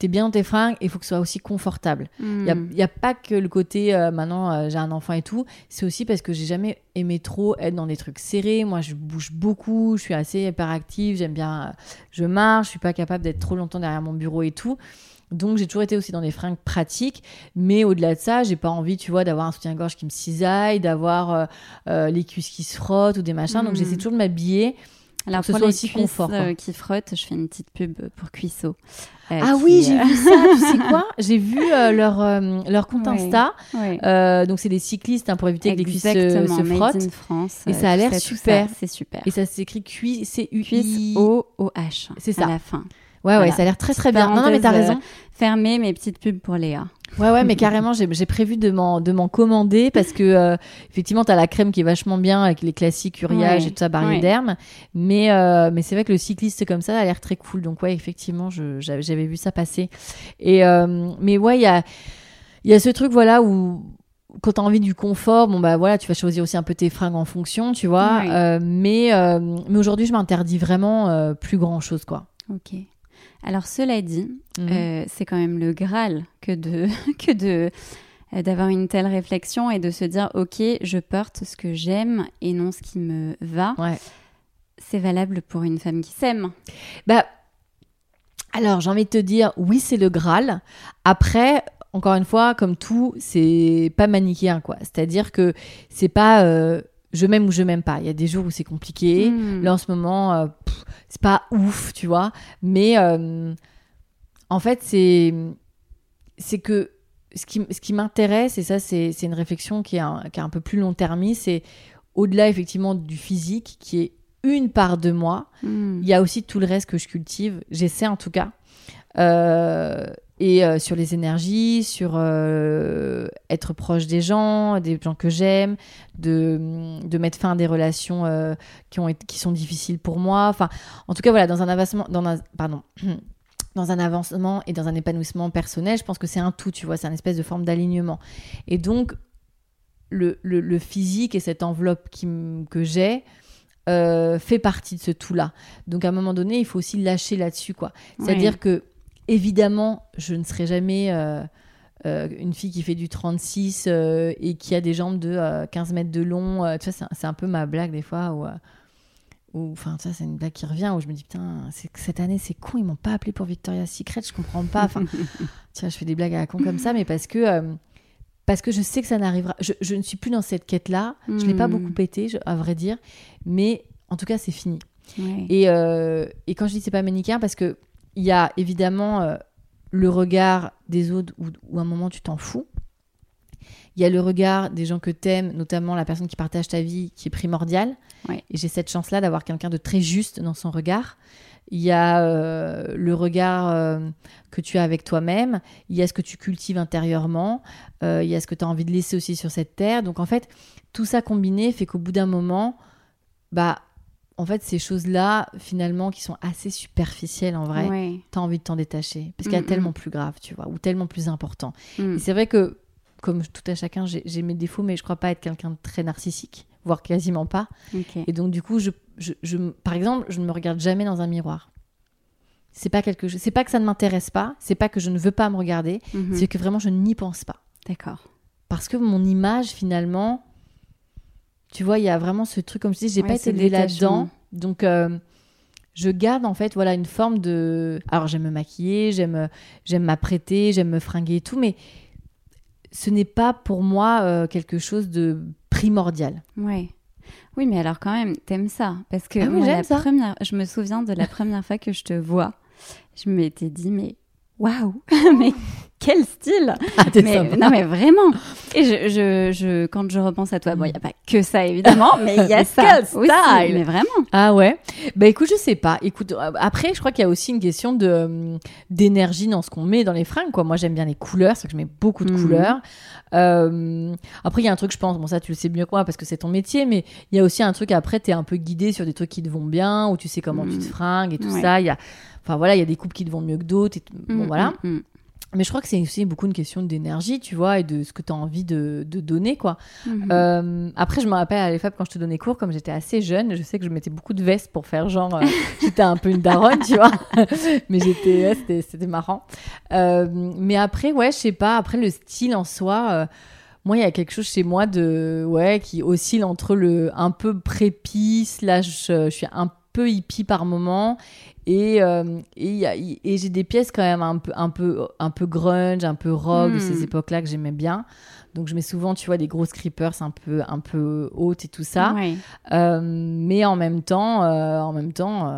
T'es bien dans tes fringues et il faut que ce soit aussi confortable. Il n'y a, pas que le côté euh, maintenant euh, j'ai un enfant et tout. C'est aussi parce que j'ai jamais aimé trop être dans des trucs serrés. Moi, je bouge beaucoup, je suis assez hyperactive, j'aime bien. euh, je marche, je suis pas capable d'être trop longtemps derrière mon bureau et tout. Donc j'ai toujours été aussi dans des fringues pratiques, mais au-delà de ça, j'ai pas envie, tu vois, d'avoir un soutien-gorge qui me cisaille, d'avoir euh, euh, les cuisses qui se frottent ou des machins. Donc j'essaie toujours de m'habiller. Alors, que ce pour soit les aussi cuisses confort, euh, qui frottent, je fais une petite pub pour Cuisseau. euh, ah qui, oui, j'ai vu ça. tu sais quoi? J'ai vu euh, leur leur compte. Insta. donc c'est des cyclistes hein, pour éviter que les cuisses se, frottent. in France. Et ça a l'air super. C'est super. Et ça s'écrit QI, c u Cuisse O-O-H. C'est À ça. la fin. Ouais, ouais, ça a l'air très très bien. Non, non, mais t'as raison. Fermé, mes petites pubs pour Léa. Ouais, ouais, mais carrément, j'ai prévu de m'en de m'en commander parce que euh, effectivement, t'as la crème qui est vachement bien avec les classiques uriage Ouais, et tout ça, barrière ouais. Mais euh, mais c'est vrai que le cycliste comme ça a l'air très cool. Donc ouais, effectivement, j'avais vu ça passer. Et euh, mais ouais, il y a y a ce truc voilà où quand t'as envie du confort, bon bah voilà, tu vas choisir aussi un peu tes fringues en fonction, tu vois. Euh, mais euh, mais aujourd'hui, je m'interdis vraiment euh, plus grand chose quoi. Ok. Alors, cela dit, Mhm. euh, c'est quand même le Graal que de que de euh, d'avoir une telle réflexion et de se dire ok je porte ce que j'aime et non ce qui me va Ouais. c'est valable pour une femme qui s'aime Bah, alors j'ai envie de te dire, oui, c'est le Graal. Après, encore une fois, comme tout, c'est pas manichéen, quoi. C'est-à-dire que c'est pas euh, je m'aime ou je m'aime pas. Il y a des jours où c'est compliqué. Hmm. Là, en ce moment, euh, c'est pas ouf, tu vois. Mais euh, en fait, c'est c'est que ce qui, ce qui m'intéresse, et ça, c'est c'est une réflexion qui est un, qui est un peu plus long-termiste, c'est au-delà, effectivement, du physique, qui est une part de moi, Hmm. il y a aussi tout le reste que je cultive, j'essaie en tout cas. Euh, et euh, sur les énergies, sur euh, être proche des gens, des gens que j'aime, de, de mettre fin à des relations euh, qui, ont été, qui sont difficiles pour moi. Enfin, en tout cas, voilà, dans un avancement, dans un, pardon, dans un avancement et dans un épanouissement personnel, je pense que c'est un tout, tu vois, c'est une espèce de forme d'alignement. Et donc, le, le, le physique et cette enveloppe qui que j'ai, fait partie de ce tout-là. Donc à un moment donné, il faut aussi lâcher là-dessus, quoi. C'est-à-dire que, évidemment, je ne serai jamais euh, euh, une fille qui fait du 36 euh, et qui a des jambes de euh, 15 mètres de long. Tu vois, c'est un- peu ma blague des fois. Où, enfin, ça, c'est une blague qui revient où je me dis, putain, cette année, c'est con, ils m'ont pas appelé pour Victoria's Secret, je comprends pas. Enfin, tiens, je fais des blagues à la con comme ça, mais parce que, parce que je sais que ça n'arrivera. Je, je ne suis plus dans cette quête-là. Je l'ai pas Hmm. beaucoup pété, je- à vrai dire. Mais en tout cas, c'est fini. Ouais. Et, euh, et quand je dis c'est pas manichéen, parce que il y a évidemment euh, le regard des autres où, où à un moment tu t'en fous. Il y a le regard des gens que t'aimes, notamment la personne qui partage ta vie, qui est primordial. Ouais. Et j'ai cette chance-là d'avoir quelqu'un de très juste dans son regard. Il y a euh, le regard euh, que tu as avec toi-même. Il y a ce que tu cultives intérieurement. Euh, il y a ce que tu as envie de laisser aussi sur cette terre. Donc en fait, tout ça combiné fait qu'au bout d'un moment, bah, en fait, ces choses-là, finalement, qui sont assez superficielles en vrai, Ouais. t'as envie de t'en détacher. Parce qu'il y a tellement plus grave, tu vois, ou tellement plus important. Mm. Et c'est vrai que, comme tout à chacun, j'ai mes défauts, mais je crois pas être quelqu'un de très narcissique, voire quasiment pas. Et donc, du coup, je, je, je- par exemple, je ne me regarde jamais dans un miroir. C'est pas quelque chose. C'est pas que ça ne m'intéresse pas. C'est pas que je ne veux pas me regarder. Mhm. C'est que vraiment je n'y pense pas. D'accord. Parce que mon image, finalement, tu vois, il y a vraiment ce truc, comme je dis, j'ai Ouais, pas été là-dedans. Donc, euh, je garde en fait, voilà, une forme de. Alors, j'aime me maquiller, j'aime, j'aime m'apprêter, j'aime me fringuer et tout, mais ce n'est pas pour moi euh, quelque chose de primordial. Ouais. Oui, mais alors quand même, t'aimes ça Parce que Ah oui, moi, j'aime la ça. première, je me souviens de la première fois que je te vois, je m'étais dit mais waouh, mais quel style Ah, mais. Non mais vraiment. Et je, je, je, quand je repense à toi, bon, il n'y a pas que ça évidemment, mais il y a ça Quel aussi. style Mais vraiment. Ah ouais Bah écoute, je sais pas. Écoute, euh, après, je crois qu'il y a aussi une question de euh, d'énergie dans ce qu'on met dans les fringues. Quoi. Moi, j'aime bien les couleurs, c'est que je mets beaucoup de Mhm. couleurs. Euh, après, il y a un truc, je pense, bon ça, tu le sais mieux que moi parce que c'est ton métier, mais il y a aussi un truc. Après, t'es un peu guidé sur des trucs qui te vont bien, ou tu sais comment tu te Mhm. fringues et tout Ouais. ça. Il y a, enfin voilà, il y a des coupes qui te vont mieux que d'autres. Bon Mm, voilà. Mais je crois que c'est aussi beaucoup une question d'énergie, tu vois, et de ce que tu as envie de, de donner, quoi. Mhm. Euh, après, je me rappelle à l'EFAP quand je te donnais cours, comme j'étais assez jeune, je sais que je mettais beaucoup de vestes pour faire genre, euh, j'étais un peu une daronne, tu vois. mais j'étais, ouais, c'était, c'était marrant. Euh, mais après, ouais, je sais pas, après le style en soi, moi, il y a quelque chose chez moi de, ouais, qui oscille entre le un peu prépi, slash, je suis un peu hippie par moment. Et, euh, et, j'ai des pièces quand même un peu, un peu, un peu grunge, un peu rock, de Hmm. ces époques-là que j'aimais bien. Donc je mets souvent, tu vois, des grosses creepers un peu, un peu hautes et tout ça. Euh, mais en même temps, euh, en même temps,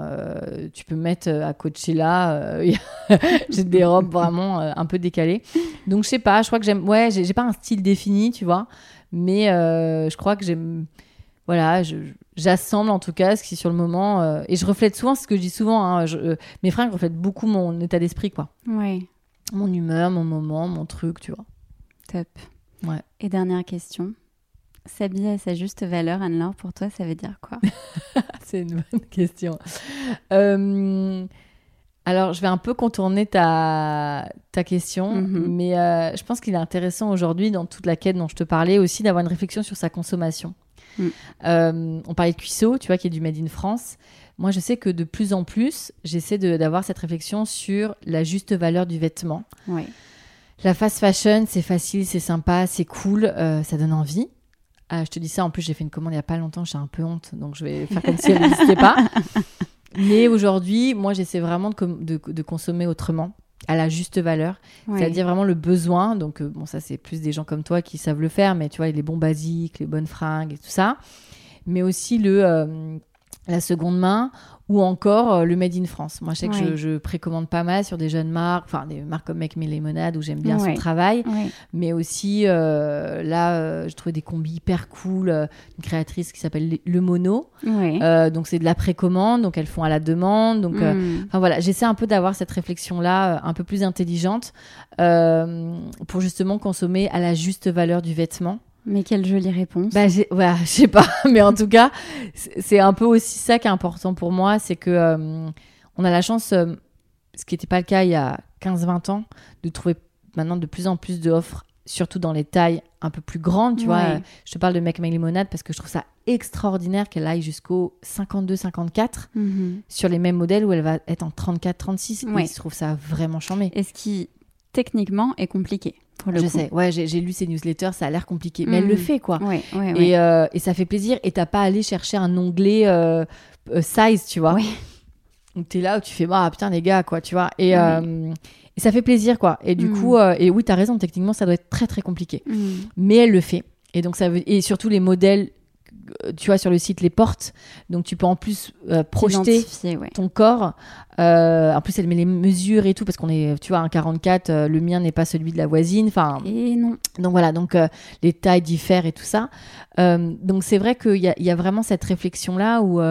tu peux mettre à Coachella. j'ai des robes vraiment un peu décalées. Donc je sais pas. Je crois que j'aime. Ouais, j'ai pas un style défini, tu vois. Mais je crois que j'aime. Voilà, je- j'assemble en tout cas ce qui sur le moment euh, et je reflète souvent ce que je dis souvent. hein, je- euh, mes fringues reflètent beaucoup mon état d'esprit, quoi. Ouais. Mon humeur, mon moment, mon truc, tu vois. Top. Ouais. Et dernière question. S'habiller à sa juste valeur, Anne-Laure, pour toi, ça veut dire quoi? C'est une bonne question. Euh, alors, je vais un peu contourner ta, ta question, Mhm. mais euh, je pense qu'il est intéressant aujourd'hui, dans toute la quête dont je te parlais, aussi d'avoir une réflexion sur sa consommation. Mm. Euh, on parlait de Cuisseau, tu vois, qui est du Made in France. Moi, je sais que de plus en plus, j'essaie d'avoir cette réflexion sur la juste valeur du vêtement. Ouais. La fast fashion, c'est facile, c'est sympa, c'est cool, euh, ça donne envie. Ah, je te dis ça, en plus j'ai fait une commande il n'y a pas longtemps, j'ai un peu honte, donc je vais faire comme si elle n'existait pas. Mais aujourd'hui, moi j'essaie vraiment de, com- de- de consommer autrement, à la juste valeur, Ouais. c'est-à-dire vraiment le besoin. Donc, euh, bon, ça c'est plus des gens comme toi qui savent le faire, mais tu vois, les bons basiques, les bonnes fringues et tout ça. Mais aussi le, euh, la seconde main ou encore euh, le Made in France. Moi, je sais que Ouais. je, je précommande pas mal sur des jeunes marques, enfin des marques comme Make Me Lemonade où j'aime bien Ouais. son travail, Ouais. mais aussi euh, là, euh, je trouvais des combis hyper cool. euh, une créatrice qui s'appelle Le- Mono, donc c'est de la précommande, donc elles font à la demande, donc. euh, Mm. Enfin voilà, j'essaie un peu d'avoir cette réflexion-là euh, un peu plus intelligente pour justement consommer à la juste valeur du vêtement. Mais quelle jolie réponse. Bah, j'ai- ouais, je sais pas, mais en tout cas, c'est un peu aussi ça qui est important pour moi, c'est que euh, on a la chance, euh, ce qui n'était pas le cas il y a 15-20 ans, de trouver maintenant de plus en plus d'offres, surtout dans les tailles un peu plus grandes, tu vois. Ouais. Euh, Je te parle de Make My Lemonade parce que je trouve ça extraordinaire qu'elle aille jusqu'au 52-54 Mhm. sur les mêmes modèles où elle va être en 34-36. Ouais. Et je trouve ça vraiment charmé. Et ce qui, techniquement, est compliqué. Pour le je coup. sais, ouais, j'ai lu ses newsletters, ça a l'air compliqué, mais elle le fait quoi. Ouais, ouais, ouais. Et, euh, et ça fait plaisir. Et t'as pas à aller chercher un onglet euh, euh, size, tu vois. Ouais. Donc t'es là où tu fais, ah putain les gars, quoi, tu vois. Et, ça fait plaisir, quoi. Et du Mm. coup, et oui, t'as raison, techniquement, ça doit être très très compliqué. Mm. Mais elle le fait. Et donc ça veut, et surtout les modèles, tu vois, sur le site les portes. Donc tu peux en plus euh, projeter ouais. ton corps. Euh, en plus, elle met les mesures et tout parce qu'on est, tu vois, un 44, euh, le mien n'est pas celui de la voisine. Enfin, Et non. donc voilà, donc euh, les tailles diffèrent et tout ça. Donc c'est vrai qu'il y a, il y a vraiment cette réflexion-là où,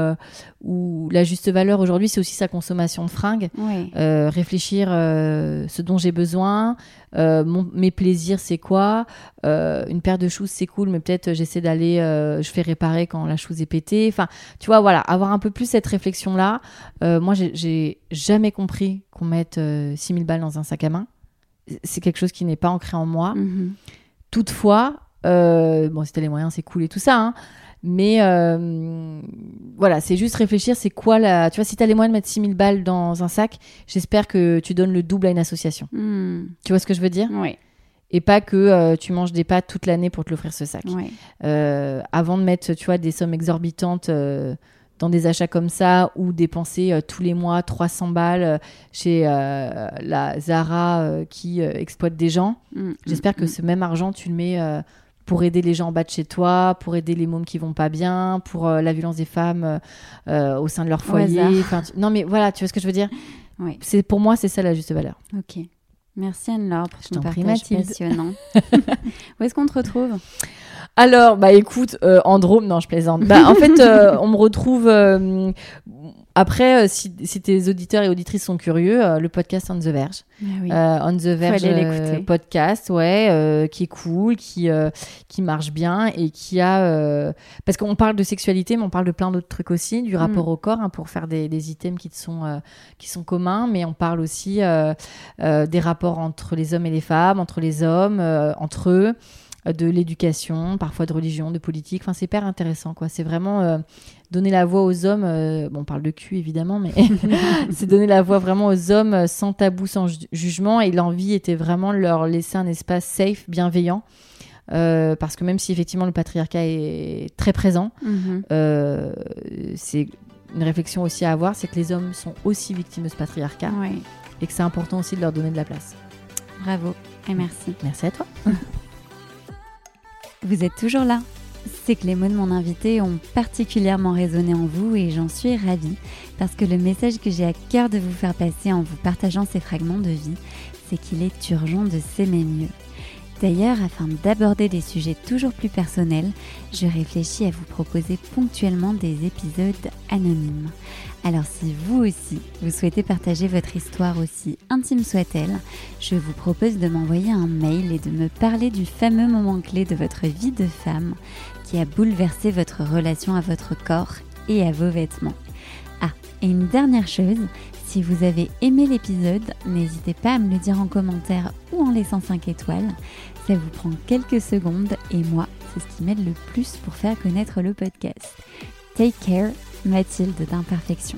où la juste valeur aujourd'hui, c'est aussi sa consommation de fringues. Réfléchir ce dont j'ai besoin, mon- mes plaisirs c'est quoi, une paire de shoes c'est cool, mais peut-être j'essaie d'aller, je fais réparer quand la chose est pétée. Enfin, tu vois, voilà, avoir un peu plus cette réflexion-là. Moi, j'ai- j'ai jamais compris qu'on mette euh, 6000 balles dans un sac à main. C'est quelque chose qui n'est pas ancré en moi. Mhm. Toutefois, euh, bon, si t'as les moyens, c'est cool et tout ça, hein, mais euh, voilà, c'est juste réfléchir, c'est quoi la. Tu vois, si t'as les moyens de mettre 6000 balles dans un sac, j'espère que tu donnes le double à une association. Mm. Tu vois ce que je veux dire? Ouais, Et pas que euh, tu manges des pâtes toute l'année pour te l'offrir ce sac. ouais. Euh, avant de mettre, tu vois, des sommes exorbitantes. euh, dans des achats comme ça ou dépenser euh, tous les mois 300 balles euh, chez euh, la Zara qui exploite des gens. Mm, J'espère mm, que mm. ce même argent, tu le mets pour aider les gens en bas de chez toi, pour aider les mômes qui vont pas bien, pour euh, la violence des femmes euh, au sein de leur foyer. tu- Non, mais voilà, tu vois ce que je veux dire? Ouais. C'est Pour moi, c'est ça la juste valeur. Ok. Merci Anne-Laure pour Je ton prie, partage Mathilde. passionnant. Où est-ce qu'on te retrouve? Alors, bah écoute, euh, Androme, non, je plaisante. Bah, en fait, euh, on me retrouve. euh, après, euh, si, si tes auditeurs et auditrices sont curieux, le podcast On the Verge. Ah oui. On the Verge podcast, ouais, qui est cool, qui, qui marche bien et qui a. parce qu'on parle de sexualité, mais on parle de plein d'autres trucs aussi, du rapport Mm. au corps, hein, pour faire des, des items qui sont, qui sont communs, mais on parle aussi des rapports entre les hommes et les femmes, entre les hommes, entre eux, de l'éducation, parfois de religion, de politique. Enfin, c'est hyper intéressant, quoi. C'est vraiment. euh, donner la voix aux hommes, euh, bon, on parle de cul évidemment, mais c'est donner la voix vraiment aux hommes euh, sans tabou, sans ju- jugement. Et l'envie était vraiment de leur laisser un espace safe, bienveillant. Euh, parce que même si effectivement le patriarcat est très présent, Mhm. euh, c'est une réflexion aussi à avoir, c'est que les hommes sont aussi victimes de ce patriarcat Ouais. et que c'est important aussi de leur donner de la place. Bravo et merci. Merci à toi. Vous êtes toujours là C'est que les mots de mon invité ont particulièrement résonné en vous et j'en suis ravie parce que le message que j'ai à cœur de vous faire passer en vous partageant ces fragments de vie, c'est qu'il est urgent de s'aimer mieux. D'ailleurs, afin d'aborder des sujets toujours plus personnels, je réfléchis à vous proposer ponctuellement des épisodes anonymes. Alors si vous aussi, vous souhaitez partager votre histoire aussi intime soit-elle, je vous propose de m'envoyer un mail et de me parler du fameux moment clé de votre vie de femme qui a bouleversé votre relation à votre corps et à vos vêtements. Ah, et une dernière chose, si vous avez aimé l'épisode, n'hésitez pas à me le dire en commentaire ou en laissant 5 étoiles. Ça vous prend quelques secondes et moi, c'est ce qui m'aide le plus pour faire connaître le podcast. Take care, Mathilde d'Imperfection.